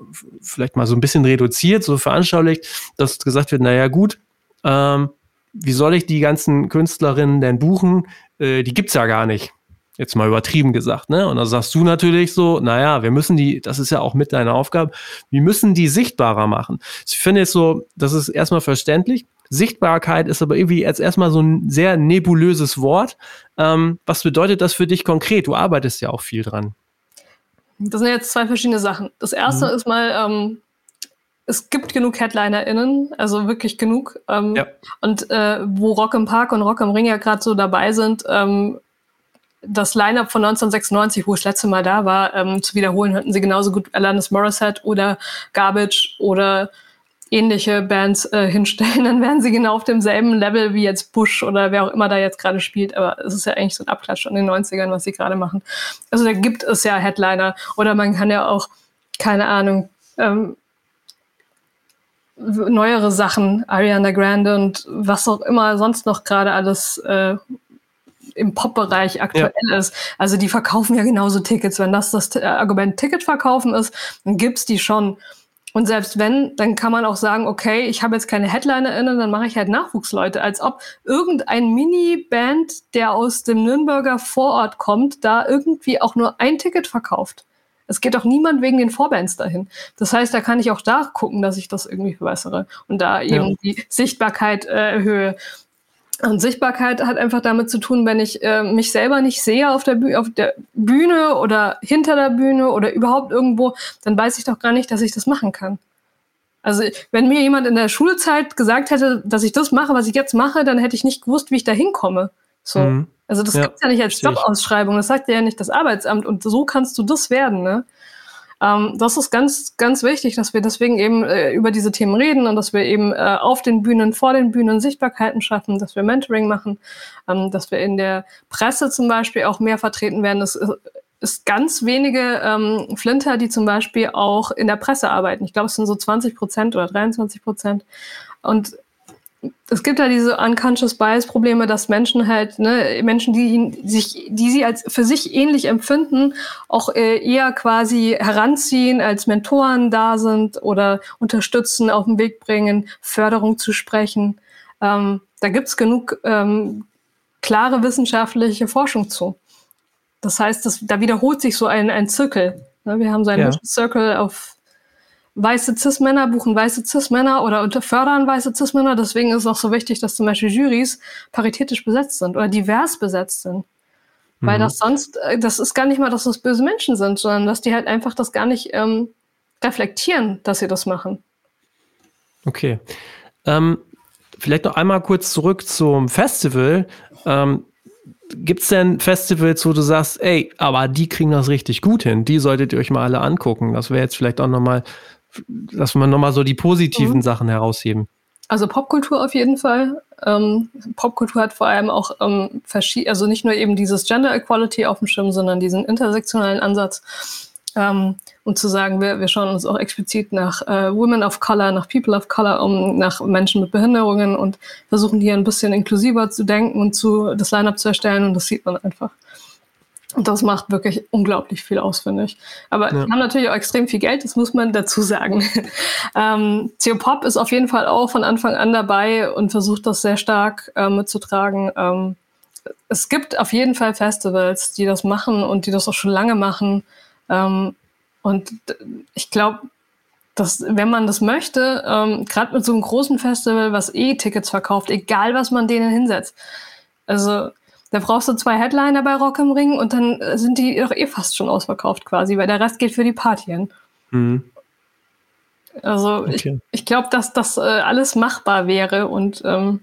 vielleicht mal so ein bisschen reduziert, so veranschaulicht, dass gesagt wird, naja gut, ähm, wie soll ich die ganzen Künstlerinnen denn buchen? Äh, die gibt's ja gar nicht. Jetzt mal übertrieben gesagt, ne? Und dann sagst du natürlich so, naja, wir müssen die, das ist ja auch mit deiner Aufgabe, wir müssen die sichtbarer machen. Ich finde jetzt so, das ist erstmal verständlich. Sichtbarkeit ist aber irgendwie jetzt erstmal so ein sehr nebulöses Wort. Ähm, was bedeutet das für dich konkret? Du arbeitest ja auch viel dran. Das sind jetzt zwei verschiedene Sachen. Das erste mhm. ist mal, ähm, es gibt genug HeadlinerInnen, also wirklich genug. Ähm, ja. Und äh, wo Rock im Park und Rock im Ring ja gerade so dabei sind, ähm, das Line-Up von 1996, wo ich das letzte Mal da war, ähm, zu wiederholen, hätten sie genauso gut Alanis Morissette oder Garbage oder ähnliche Bands äh, (laughs) hinstellen, dann wären sie genau auf demselben Level wie jetzt Bush oder wer auch immer da jetzt gerade spielt. Aber es ist ja eigentlich so ein Abklatsch an den 90ern, was sie gerade machen. Also da gibt es ja Headliner. Oder man kann ja auch, keine Ahnung, ähm, neuere Sachen, Ariana Grande und was auch immer sonst noch gerade alles äh, im Pop-Bereich aktuell ja. ist. Also die verkaufen ja genauso Tickets. Wenn das das Argument Ticket verkaufen ist, dann gibt's die schon. Und selbst wenn, dann kann man auch sagen, okay, ich habe jetzt keine HeadlinerInnen, dann mache ich halt Nachwuchsleute, als ob irgendein Mini-Band, der aus dem Nürnberger Vorort kommt, da irgendwie auch nur ein Ticket verkauft. Es geht auch niemand wegen den Vorbands dahin. Das heißt, da kann ich auch da gucken, dass ich das irgendwie verbessere und da eben ja. die Sichtbarkeit äh, erhöhe. Und Sichtbarkeit hat einfach damit zu tun, wenn ich äh, mich selber nicht sehe auf der, auf der Bühne oder hinter der Bühne oder überhaupt irgendwo, dann weiß ich doch gar nicht, dass ich das machen kann. Also wenn mir jemand in der Schulzeit gesagt hätte, dass ich das mache, was ich jetzt mache, dann hätte ich nicht gewusst, wie ich da hinkomme. So. Mhm. Also das ja, gibt's ja nicht als Jobausschreibung, das sagt ja nicht das Arbeitsamt und so kannst du das werden, ne? Ähm, das ist ganz, ganz wichtig, dass wir deswegen eben äh, über diese Themen reden und dass wir eben äh, auf den Bühnen, vor den Bühnen Sichtbarkeiten schaffen, dass wir Mentoring machen, ähm, dass wir in der Presse zum Beispiel auch mehr vertreten werden. Es ist ganz wenige ähm, Flinter, die zum Beispiel auch in der Presse arbeiten. Ich glaube, es sind so 20 Prozent oder 23 Prozent. Und es gibt ja diese unconscious bias Probleme, dass Menschen halt, ne, Menschen, die sich, die sie als für sich ähnlich empfinden, auch äh, eher quasi heranziehen, als Mentoren da sind oder unterstützen, auf den Weg bringen, Förderung zu sprechen. Ähm, da gibt's genug ähm, klare wissenschaftliche Forschung zu. Das heißt, das, da wiederholt sich so ein, ein Zirkel. Ne, wir haben so einen ja. Circle auf weiße Cis-Männer buchen weiße Cis-Männer oder unterfördern weiße Cis-Männer. Deswegen ist es auch so wichtig, dass zum Beispiel Juries paritätisch besetzt sind oder divers besetzt sind. Mhm. Weil das sonst, äh, das ist gar nicht mal, dass das böse Menschen sind, sondern dass die halt einfach das gar nicht ähm, reflektieren, dass sie das machen. Okay. Ähm, vielleicht noch einmal kurz zurück zum Festival. Ähm, Gibt es denn Festivals, wo du sagst, ey, aber die kriegen das richtig gut hin, die solltet ihr euch mal alle angucken? Das wäre jetzt vielleicht auch nochmal dass wir nochmal so die positiven mhm. Sachen herausheben. Also Popkultur auf jeden Fall. Ähm, Popkultur hat vor allem auch ähm, also nicht nur eben dieses Gender Equality auf dem Schirm, sondern diesen intersektionalen Ansatz. Ähm, und zu sagen, wir, wir schauen uns auch explizit nach äh, Women of Color, nach People of Color um, nach Menschen mit Behinderungen und versuchen hier ein bisschen inklusiver zu denken und zu, das Line-Up zu erstellen und das sieht man einfach. Und das macht wirklich unglaublich viel aus, finde ich. Aber ja. haben natürlich auch extrem viel Geld, das muss man dazu sagen. (laughs) ähm, Pop ist auf jeden Fall auch von Anfang an dabei und versucht das sehr stark äh, mitzutragen. Ähm, es gibt auf jeden Fall Festivals, die das machen und die das auch schon lange machen. Ähm, und ich glaube, dass wenn man das möchte, ähm, gerade mit so einem großen Festival, was eh Tickets verkauft, egal was man denen hinsetzt. Also Da brauchst du zwei Headliner bei Rock im Ring und dann äh, sind die doch eh fast schon ausverkauft quasi, weil der Rest geht für die Partien. Mhm. Also okay. ich, ich glaube, dass das äh, alles machbar wäre und ähm,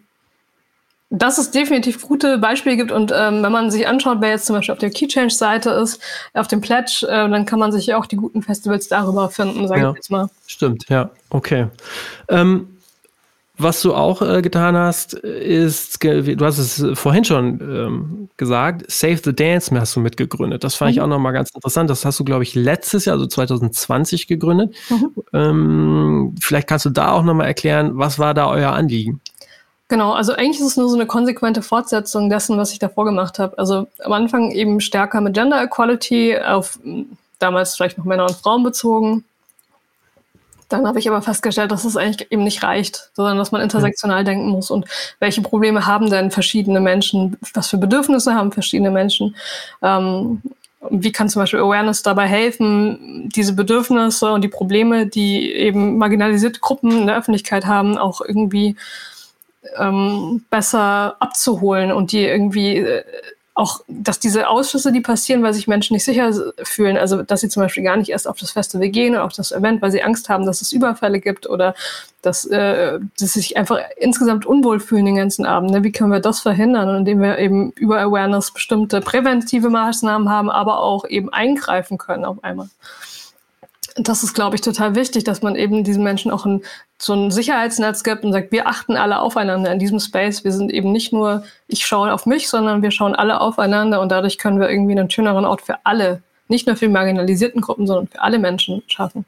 dass es definitiv gute Beispiele gibt und ähm, wenn man sich anschaut, wer jetzt zum Beispiel auf der Keychange-Seite ist, auf dem Pledge, äh, dann kann man sich ja auch die guten Festivals darüber finden, sage ja, ich jetzt mal. Stimmt, ja, okay. Ähm, was du auch äh, getan hast, ist, du hast es vorhin schon ähm, gesagt, Save the Dance hast du mitgegründet. Das fand mhm. ich auch nochmal ganz interessant. Das hast du, glaube ich, letztes Jahr, also 2020 gegründet. Mhm. Ähm, vielleicht kannst du da auch nochmal erklären, was war da euer Anliegen? Genau, also eigentlich ist es nur so eine konsequente Fortsetzung dessen, was ich davor gemacht habe. Also am Anfang eben stärker mit Gender Equality auf damals vielleicht noch Männer und Frauen bezogen. Dann habe ich aber festgestellt, dass es eigentlich eben nicht reicht, sondern dass man intersektional mhm. denken muss und welche Probleme haben denn verschiedene Menschen, was für Bedürfnisse haben verschiedene Menschen. Ähm, wie kann zum Beispiel Awareness dabei helfen, diese Bedürfnisse und die Probleme, die eben marginalisierte Gruppen in der Öffentlichkeit haben, auch irgendwie ähm, besser abzuholen und die irgendwie äh, auch, dass diese Ausschüsse, die passieren, weil sich Menschen nicht sicher fühlen, also dass sie zum Beispiel gar nicht erst auf das Festival gehen oder auf das Event, weil sie Angst haben, dass es Überfälle gibt oder dass, äh, dass sie sich einfach insgesamt unwohl fühlen den ganzen Abend. Ne? Wie können wir das verhindern? Und indem wir eben über Awareness bestimmte präventive Maßnahmen haben, aber auch eben eingreifen können auf einmal das ist, glaube ich, total wichtig, dass man eben diesen Menschen auch ein, so ein Sicherheitsnetz gibt und sagt, wir achten alle aufeinander in diesem Space. Wir sind eben nicht nur, ich schaue auf mich, sondern wir schauen alle aufeinander und dadurch können wir irgendwie einen schöneren Ort für alle, nicht nur für marginalisierten Gruppen, sondern für alle Menschen schaffen.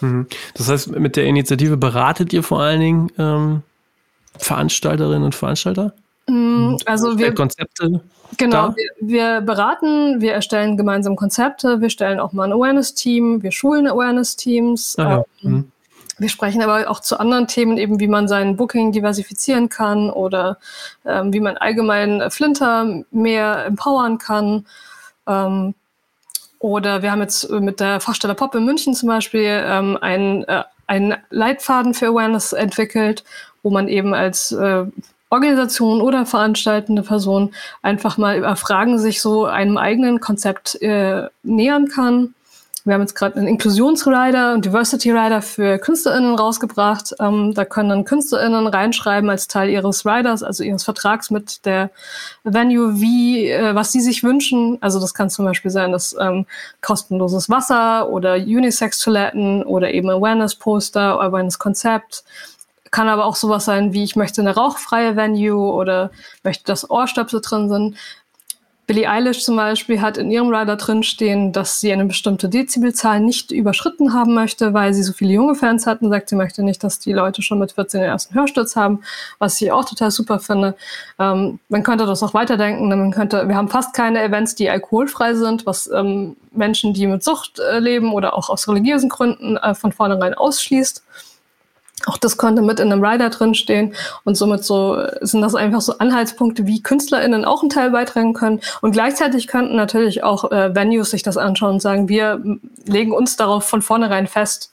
Mhm. Das heißt, mit der Initiative beratet ihr vor allen Dingen ähm, Veranstalterinnen und Veranstalter? Mm, also wir Konzepte. Genau, wir, wir, beraten, wir erstellen gemeinsam Konzepte, wir stellen auch mal ein Awareness-Team, wir schulen Awareness-Teams. Ah, ja. ähm, mhm. Wir sprechen aber auch zu anderen Themen, eben wie man sein Booking diversifizieren kann oder ähm, wie man allgemein Flinter mehr empowern kann. Ähm, oder wir haben jetzt mit der Fachstelle Pop in München zum Beispiel ähm, einen, äh, einen Leitfaden für Awareness entwickelt, wo man eben als äh, Organisation oder veranstaltende Person einfach mal über Fragen sich so einem eigenen Konzept äh, nähern kann. Wir haben jetzt gerade einen Inklusionsrider und Diversity Rider für KünstlerInnen rausgebracht. Ähm, da können dann KünstlerInnen reinschreiben als Teil ihres Riders, also ihres Vertrags mit der Venue, wie, äh, was sie sich wünschen. Also das kann zum Beispiel sein, dass ähm, kostenloses Wasser oder Unisex-Toiletten oder eben Awareness-Poster, Awareness-Konzept kann aber auch sowas sein wie, ich möchte eine rauchfreie Venue oder möchte, dass Ohrstöpsel drin sind. Billie Eilish zum Beispiel hat in ihrem Rider drin stehen, dass sie eine bestimmte Dezibelzahl nicht überschritten haben möchte, weil sie so viele junge Fans hat und sagt, sie möchte nicht, dass die Leute schon mit 14 den ersten Hörsturz haben, was ich auch total super finde. Ähm, man könnte das auch weiterdenken, man könnte, wir haben fast keine Events, die alkoholfrei sind, was ähm, Menschen, die mit Sucht äh, leben oder auch aus religiösen Gründen äh, von vornherein ausschließt. Auch das konnte mit in einem Rider drinstehen und somit so sind das einfach so Anhaltspunkte, wie KünstlerInnen auch einen Teil beitragen können. Und gleichzeitig könnten natürlich auch äh, Venues sich das anschauen und sagen, wir legen uns darauf von vornherein fest,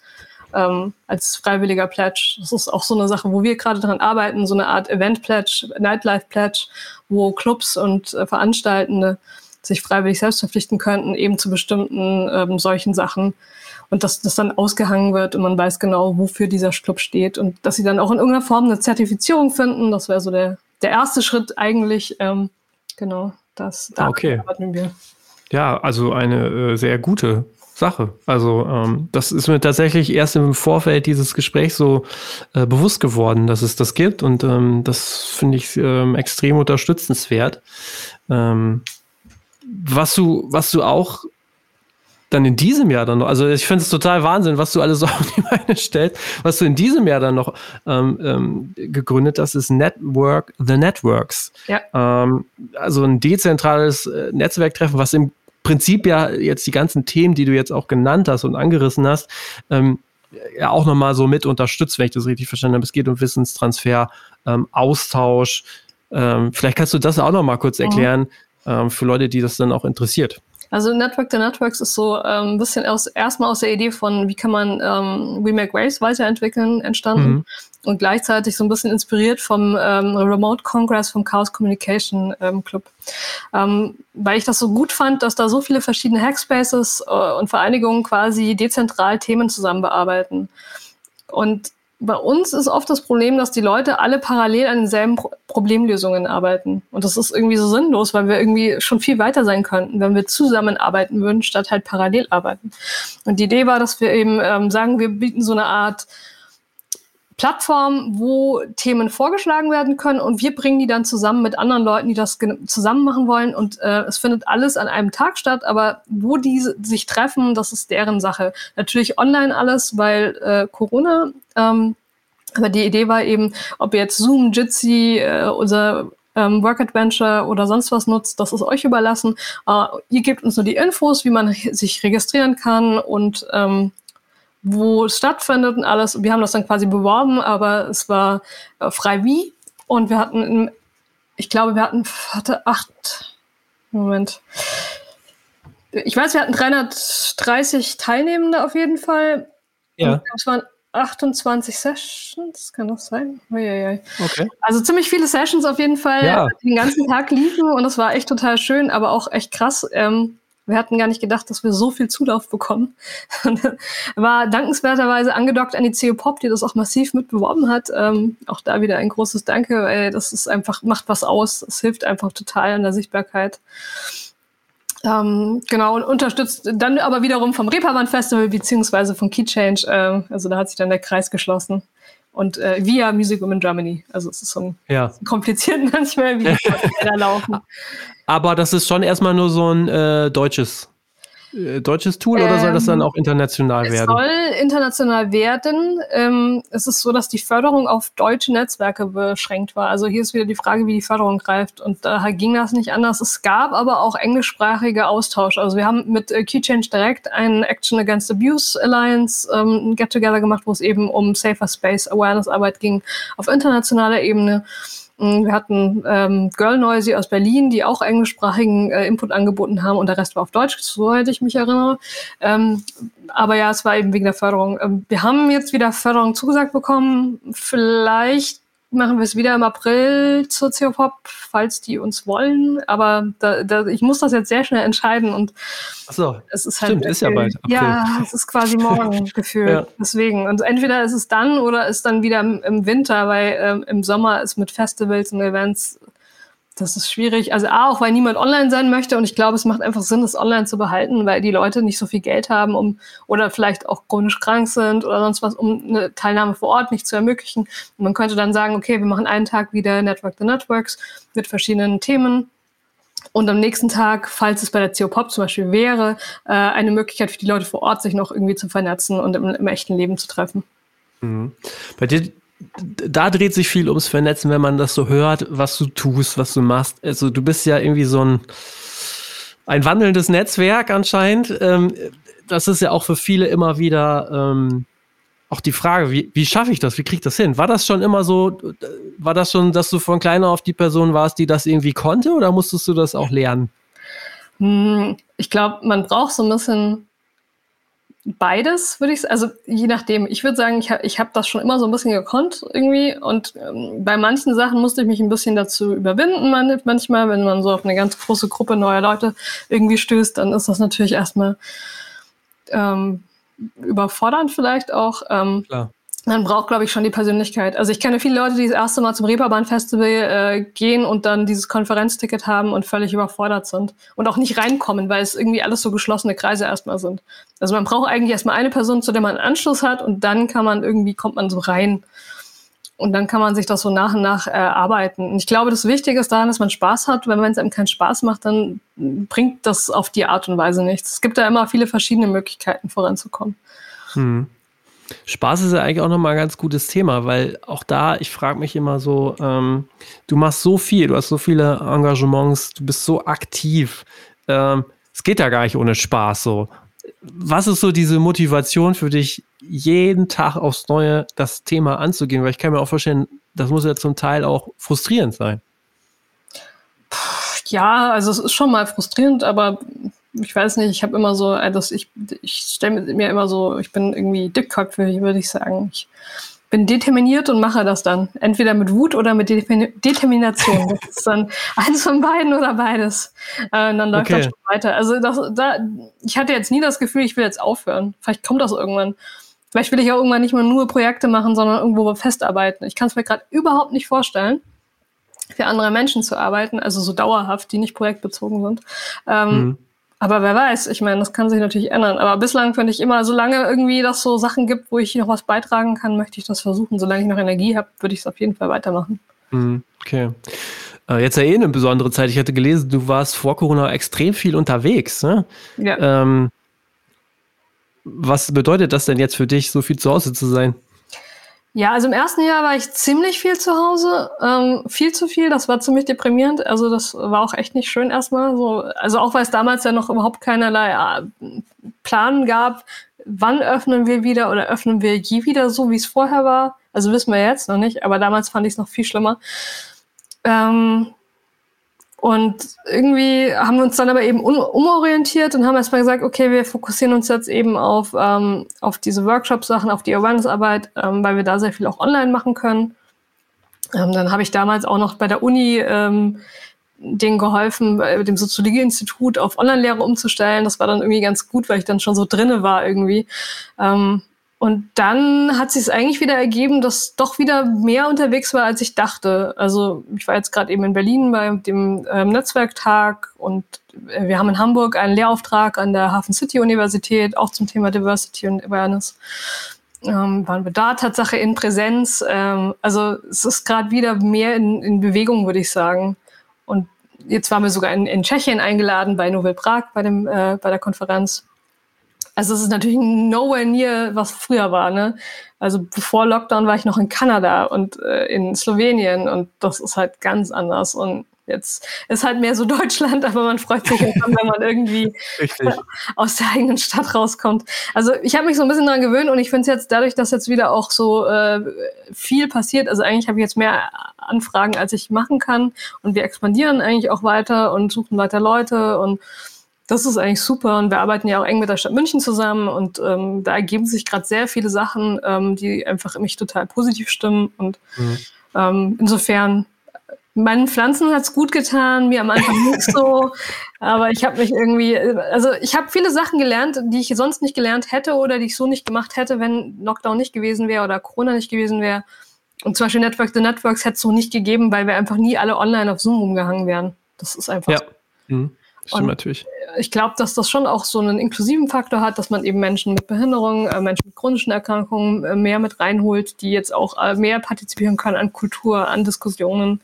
ähm, als freiwilliger Pledge. Das ist auch so eine Sache, wo wir gerade dran arbeiten, so eine Art Event-Pledge, Nightlife-Pledge, wo Clubs und äh, Veranstaltende sich freiwillig selbst verpflichten könnten, eben zu bestimmten ähm, solchen Sachen und dass das dann ausgehangen wird und man weiß genau, wofür dieser Club steht und dass sie dann auch in irgendeiner Form eine Zertifizierung finden. Das wäre so der, der erste Schritt eigentlich. Ähm, genau, das da okay. wir. Ja, also eine äh, sehr gute Sache. Also ähm, das ist mir tatsächlich erst im Vorfeld dieses Gesprächs so äh, bewusst geworden, dass es das gibt und ähm, das finde ich ähm, extrem unterstützenswert. Ähm, was du, was du auch dann in diesem Jahr dann noch, also ich finde es total Wahnsinn, was du alles so (laughs) auf die Beine stellst, was du in diesem Jahr dann noch ähm, ähm, gegründet hast, ist Network the Networks. Ja. Ähm, also ein dezentrales äh, Netzwerktreffen, was im Prinzip ja jetzt die ganzen Themen, die du jetzt auch genannt hast und angerissen hast, ähm, ja auch nochmal so mit unterstützt, wenn ich das richtig verstanden habe. Es geht um Wissenstransfer, ähm, Austausch. Ähm, vielleicht kannst du das auch nochmal kurz mhm. erklären mhm. für Leute, die das dann auch interessiert. Also Network the Networks ist so ähm, ein bisschen aus, erstmal aus der Idee von, wie kann man ähm, We Make Waves weiterentwickeln, entstanden. Mhm. Und gleichzeitig so ein bisschen inspiriert vom ähm, Remote Congress vom Chaos Communication ähm, Club. Ähm, weil ich das so gut fand, dass da so viele verschiedene Hackspaces äh, und Vereinigungen quasi dezentral Themen zusammen bearbeiten. Und bei uns ist oft das Problem, dass die Leute alle parallel an denselben Pro Problemlösungen arbeiten. Und das ist irgendwie so sinnlos, weil wir irgendwie schon viel weiter sein könnten, wenn wir zusammenarbeiten würden, statt halt parallel arbeiten. Und die Idee war, dass wir eben ähm, sagen, wir bieten so eine Art Plattform, wo Themen vorgeschlagen werden können und wir bringen die dann zusammen mit anderen Leuten, die das zusammen machen wollen und äh, es findet alles an einem Tag statt, aber wo die sich treffen, das ist deren Sache. Natürlich online alles, weil äh, Corona, ähm, aber die Idee war eben, ob ihr jetzt Zoom, Jitsi, äh, unser ähm, Work Adventure oder sonst was nutzt, das ist euch überlassen. Äh, ihr gebt uns nur die Infos, wie man sich registrieren kann und ähm, wo es stattfindet und alles. Wir haben das dann quasi beworben, aber es war äh, frei wie. Und wir hatten, ich glaube, wir hatten hatte acht, Moment. Ich weiß, wir hatten 330 Teilnehmende auf jeden Fall. Ja. Es waren 28 Sessions, kann das sein? Uiuiui. Okay. Also ziemlich viele Sessions auf jeden Fall, ja. den ganzen Tag liefen und es war echt total schön, aber auch echt krass. Ähm, wir hatten gar nicht gedacht, dass wir so viel Zulauf bekommen. (laughs) War dankenswerterweise angedockt an die CO Pop, die das auch massiv mitbeworben hat. Ähm, auch da wieder ein großes Danke, weil das ist einfach, macht was aus. Es hilft einfach total an der Sichtbarkeit. Ähm, genau, und unterstützt dann aber wiederum vom Reeperbahn Festival beziehungsweise von Key Change. Äh, also da hat sich dann der Kreis geschlossen. Und äh, via Music Women Germany. Also es ist so ein, ja. kompliziert (laughs) manchmal, wie die da laufen. Aber das ist schon erstmal nur so ein äh, deutsches äh, deutsches Tool oder soll das dann ähm, auch international es werden? Es soll international werden. Ähm, es ist so, dass die Förderung auf deutsche Netzwerke beschränkt war. Also hier ist wieder die Frage, wie die Förderung greift. Und daher ging das nicht anders. Es gab aber auch englischsprachige Austausch. Also wir haben mit äh, Keychange Direct einen Action Against Abuse Alliance ähm, Get-Together gemacht, wo es eben um Safer Space Awareness Arbeit ging auf internationaler Ebene. Mm, wir hatten ähm, Girl Noisy aus Berlin, die auch englischsprachigen äh, Input angeboten haben und der Rest war auf Deutsch, soweit ich mich erinnere. Ähm, aber ja, es war eben wegen der Förderung. Ähm, wir haben jetzt wieder Förderung zugesagt bekommen. Vielleicht machen wir es wieder im April zur CO-Pop, falls die uns wollen. Aber da, da, ich muss das jetzt sehr schnell entscheiden und Ach so, es ist halt stimmt, ist ja bald. April. Ja, es ist quasi (laughs) morgen gefühlt. Ja. Deswegen. Und entweder ist es dann oder ist dann wieder im, im Winter, weil ähm, im Sommer ist mit Festivals und Events das ist schwierig. Also A, auch weil niemand online sein möchte und ich glaube, es macht einfach Sinn, das online zu behalten, weil die Leute nicht so viel Geld haben, um oder vielleicht auch chronisch krank sind oder sonst was, um eine Teilnahme vor Ort nicht zu ermöglichen. Und man könnte dann sagen, okay, wir machen einen Tag wieder Network the Networks mit verschiedenen Themen. Und am nächsten Tag, falls es bei der CO-Pop zum Beispiel wäre, äh, eine Möglichkeit für die Leute vor Ort, sich noch irgendwie zu vernetzen und im, im echten Leben zu treffen. Mhm. Bei dir da dreht sich viel ums Vernetzen, wenn man das so hört, was du tust, was du machst. Also du bist ja irgendwie so ein, ein wandelndes Netzwerk anscheinend. Ähm, das ist ja auch für viele immer wieder ähm, auch die Frage, wie, wie schaffe ich das? Wie kriege ich das hin? War das schon immer so, war das schon, dass du von kleiner auf die Person warst, die das irgendwie konnte oder musstest du das auch lernen? Hm, ich glaube, man braucht so ein bisschen beides, würde ich also je nachdem. Ich würde sagen, ich habe ich hab das schon immer so ein bisschen gekonnt irgendwie und ähm, bei manchen Sachen musste ich mich ein bisschen dazu überwinden. Man, manchmal, wenn man so auf eine ganz große Gruppe neuer Leute irgendwie stößt, dann ist das natürlich erstmal ähm, überfordernd vielleicht auch. Ähm, Klar man braucht, glaube ich, schon die Persönlichkeit. Also ich kenne viele Leute, die das erste Mal zum Reeperbahn-Festival äh, gehen und dann dieses Konferenzticket haben und völlig überfordert sind und auch nicht reinkommen, weil es irgendwie alles so geschlossene Kreise erstmal sind. Also man braucht eigentlich erstmal eine Person, zu der man einen Anschluss hat und dann kann man irgendwie, kommt man so rein. Und dann kann man sich das so nach und nach erarbeiten. Äh, und ich glaube, das Wichtige ist daran, dass man Spaß hat. Wenn es einem keinen Spaß macht, dann bringt das auf die Art und Weise nichts. Es gibt da immer viele verschiedene Möglichkeiten voranzukommen. Hm. Spaß ist ja eigentlich auch nochmal ein ganz gutes Thema, weil auch da, ich frage mich immer so, ähm, du machst so viel, du hast so viele Engagements, du bist so aktiv. Ähm, es geht ja gar nicht ohne Spaß so. Was ist so diese Motivation für dich, jeden Tag aufs Neue das Thema anzugehen? Weil ich kann mir auch vorstellen, das muss ja zum Teil auch frustrierend sein. Ja, also es ist schon mal frustrierend, aber ich weiß nicht, ich habe immer so, also ich, ich stelle mir immer so, ich bin irgendwie dickköpfig, würde ich sagen. Ich bin determiniert und mache das dann. Entweder mit Wut oder mit Determination. Das ist dann (laughs) eins von beiden oder beides. Äh, und dann läuft okay. das schon weiter. Also das, da, ich hatte jetzt nie das Gefühl, ich will jetzt aufhören. Vielleicht kommt das irgendwann. Vielleicht will ich auch irgendwann nicht mehr nur Projekte machen, sondern irgendwo festarbeiten. Ich kann es mir gerade überhaupt nicht vorstellen, für andere Menschen zu arbeiten, also so dauerhaft, die nicht projektbezogen sind. Ähm, mhm. Aber wer weiß, ich meine, das kann sich natürlich ändern. Aber bislang finde ich immer, solange irgendwie das so Sachen gibt, wo ich noch was beitragen kann, möchte ich das versuchen. Solange ich noch Energie habe, würde ich es auf jeden Fall weitermachen. Mhm, okay. Äh, jetzt ja eh eine besondere Zeit. Ich hatte gelesen, du warst vor Corona extrem viel unterwegs. Ne? Ja. Ähm, was bedeutet das denn jetzt für dich, so viel zu Hause zu sein? Ja, also im ersten Jahr war ich ziemlich viel zu Hause, ähm, viel zu viel. Das war ziemlich deprimierend. Also das war auch echt nicht schön erstmal. So, also auch weil es damals ja noch überhaupt keinerlei äh, Plan gab, wann öffnen wir wieder oder öffnen wir je wieder so, wie es vorher war. Also wissen wir jetzt noch nicht, aber damals fand ich es noch viel schlimmer. Ähm, und irgendwie haben wir uns dann aber eben umorientiert und haben erstmal gesagt, okay, wir fokussieren uns jetzt eben auf, ähm, auf diese Workshop-Sachen, auf die Awareness-Arbeit, ähm, weil wir da sehr viel auch online machen können. Ähm, dann habe ich damals auch noch bei der Uni ähm, denen geholfen, bei dem Soziologie-Institut auf Online-Lehre umzustellen. Das war dann irgendwie ganz gut, weil ich dann schon so drinne war irgendwie. Ähm, und dann hat sich es eigentlich wieder ergeben, dass doch wieder mehr unterwegs war, als ich dachte. Also ich war jetzt gerade eben in Berlin bei dem ähm, Netzwerktag und äh, wir haben in Hamburg einen Lehrauftrag an der Hafen City Universität, auch zum Thema Diversity und Awareness. Ähm, waren wir da Tatsache in Präsenz. Ähm, also es ist gerade wieder mehr in, in Bewegung, würde ich sagen. Und jetzt waren wir sogar in, in Tschechien eingeladen bei Novel Prag bei, dem, äh, bei der Konferenz. Also es ist natürlich nowhere near, was früher war. Ne? Also bevor Lockdown war ich noch in Kanada und äh, in Slowenien und das ist halt ganz anders. Und jetzt ist halt mehr so (laughs) Deutschland, aber man freut sich wenn man irgendwie Richtig. (laughs) aus der eigenen Stadt rauskommt. Also ich habe mich so ein bisschen daran gewöhnt und ich finde es jetzt dadurch, dass jetzt wieder auch so äh, viel passiert, also eigentlich habe ich jetzt mehr Anfragen, als ich machen kann und wir expandieren eigentlich auch weiter und suchen weiter Leute und das ist eigentlich super und wir arbeiten ja auch eng mit der Stadt München zusammen und ähm, da ergeben sich gerade sehr viele Sachen, ähm, die einfach mich total positiv stimmen und mhm. ähm, insofern meinen Pflanzen hat's gut getan, mir am Anfang nicht so, aber ich habe mich irgendwie, also ich habe viele Sachen gelernt, die ich sonst nicht gelernt hätte oder die ich so nicht gemacht hätte, wenn Lockdown nicht gewesen wäre oder Corona nicht gewesen wäre. Und zum Beispiel Network the Networks hätte es so nicht gegeben, weil wir einfach nie alle online auf Zoom rumgehangen wären. Das ist einfach. Ja. Mhm. Stimmt und natürlich. Ich glaube, dass das schon auch so einen inklusiven Faktor hat, dass man eben Menschen mit Behinderungen, äh, Menschen mit chronischen Erkrankungen äh, mehr mit reinholt, die jetzt auch äh, mehr partizipieren können an Kultur, an Diskussionen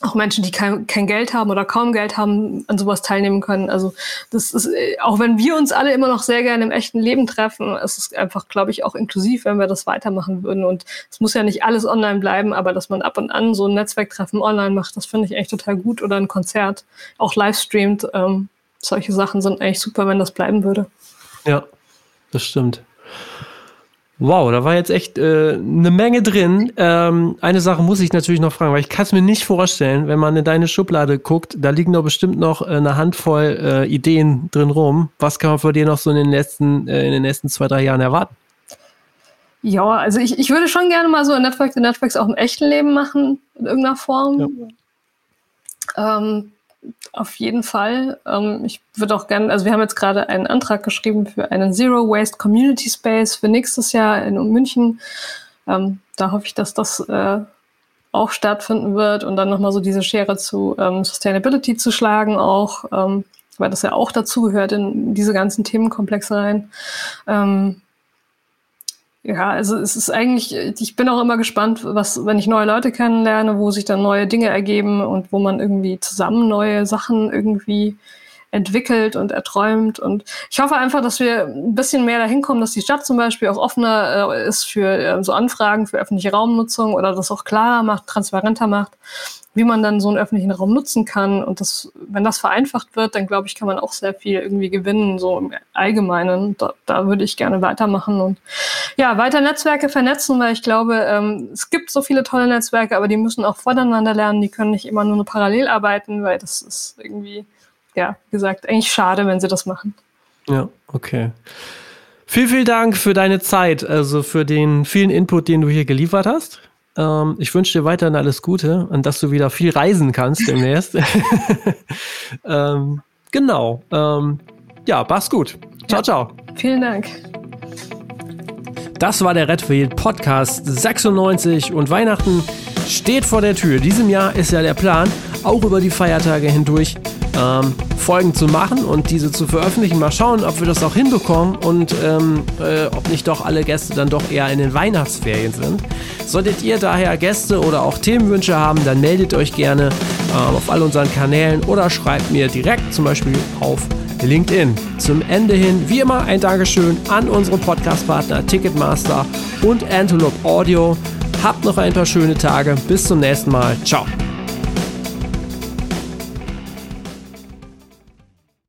auch Menschen, die kein, kein Geld haben oder kaum Geld haben, an sowas teilnehmen können. Also das ist, äh, auch wenn wir uns alle immer noch sehr gerne im echten Leben treffen, es ist einfach, glaube ich, auch inklusiv, wenn wir das weitermachen würden. Und es muss ja nicht alles online bleiben, aber dass man ab und an so ein Netzwerktreffen online macht, das finde ich echt total gut. Oder ein Konzert, auch live streamt. Ähm, solche Sachen sind eigentlich super, wenn das bleiben würde. Ja, das stimmt. Wow, da war jetzt echt äh, eine Menge drin. Ähm, eine Sache muss ich natürlich noch fragen, weil ich kann es mir nicht vorstellen, wenn man in deine Schublade guckt, da liegen doch bestimmt noch äh, eine Handvoll äh, Ideen drin rum. Was kann man von dir noch so in den letzten, äh, in den nächsten zwei, drei Jahren erwarten? Ja, also ich, ich würde schon gerne mal so ein Network Networks auch im echten Leben machen, in irgendeiner Form. Ja. Ähm, auf jeden Fall. Ähm, ich würde auch gerne, also wir haben jetzt gerade einen Antrag geschrieben für einen Zero Waste Community Space für nächstes Jahr in München. Ähm, da hoffe ich, dass das äh, auch stattfinden wird und dann nochmal so diese Schere zu ähm, Sustainability zu schlagen auch, ähm, weil das ja auch dazugehört in diese ganzen Themenkomplexe rein. Ja, also es ist eigentlich, ich bin auch immer gespannt, was, wenn ich neue Leute kennenlerne, wo sich dann neue Dinge ergeben und wo man irgendwie zusammen neue Sachen irgendwie entwickelt und erträumt. Und ich hoffe einfach, dass wir ein bisschen mehr dahin kommen, dass die Stadt zum Beispiel auch offener äh, ist für äh, so Anfragen für öffentliche Raumnutzung oder das auch klarer macht, transparenter macht wie man dann so einen öffentlichen Raum nutzen kann. Und das, wenn das vereinfacht wird, dann glaube ich, kann man auch sehr viel irgendwie gewinnen, so im Allgemeinen. Da, da würde ich gerne weitermachen und ja, weiter Netzwerke vernetzen, weil ich glaube, ähm, es gibt so viele tolle Netzwerke, aber die müssen auch voneinander lernen. Die können nicht immer nur parallel arbeiten, weil das ist irgendwie ja, wie gesagt, eigentlich schade, wenn sie das machen. Ja, okay. Vielen, vielen Dank für deine Zeit, also für den vielen Input, den du hier geliefert hast. Ähm, ich wünsche dir weiterhin alles Gute und dass du wieder viel reisen kannst demnächst. (laughs) (laughs) ähm, genau. Ähm, ja, mach's gut. Ciao, ja. ciao. Vielen Dank. Das war der Redfield Podcast 96 und Weihnachten steht vor der Tür. Diesem Jahr ist ja der Plan, auch über die Feiertage hindurch ähm, Folgen zu machen und diese zu veröffentlichen. Mal schauen, ob wir das auch hinbekommen und ähm, äh, ob nicht doch alle Gäste dann doch eher in den Weihnachtsferien sind. Solltet ihr daher Gäste oder auch Themenwünsche haben, dann meldet euch gerne ähm, auf all unseren Kanälen oder schreibt mir direkt zum Beispiel auf LinkedIn. Zum Ende hin, wie immer, ein Dankeschön an unsere Podcast-Partner Ticketmaster und Antelope Audio. Habt noch ein paar schöne Tage. Bis zum nächsten Mal. Ciao.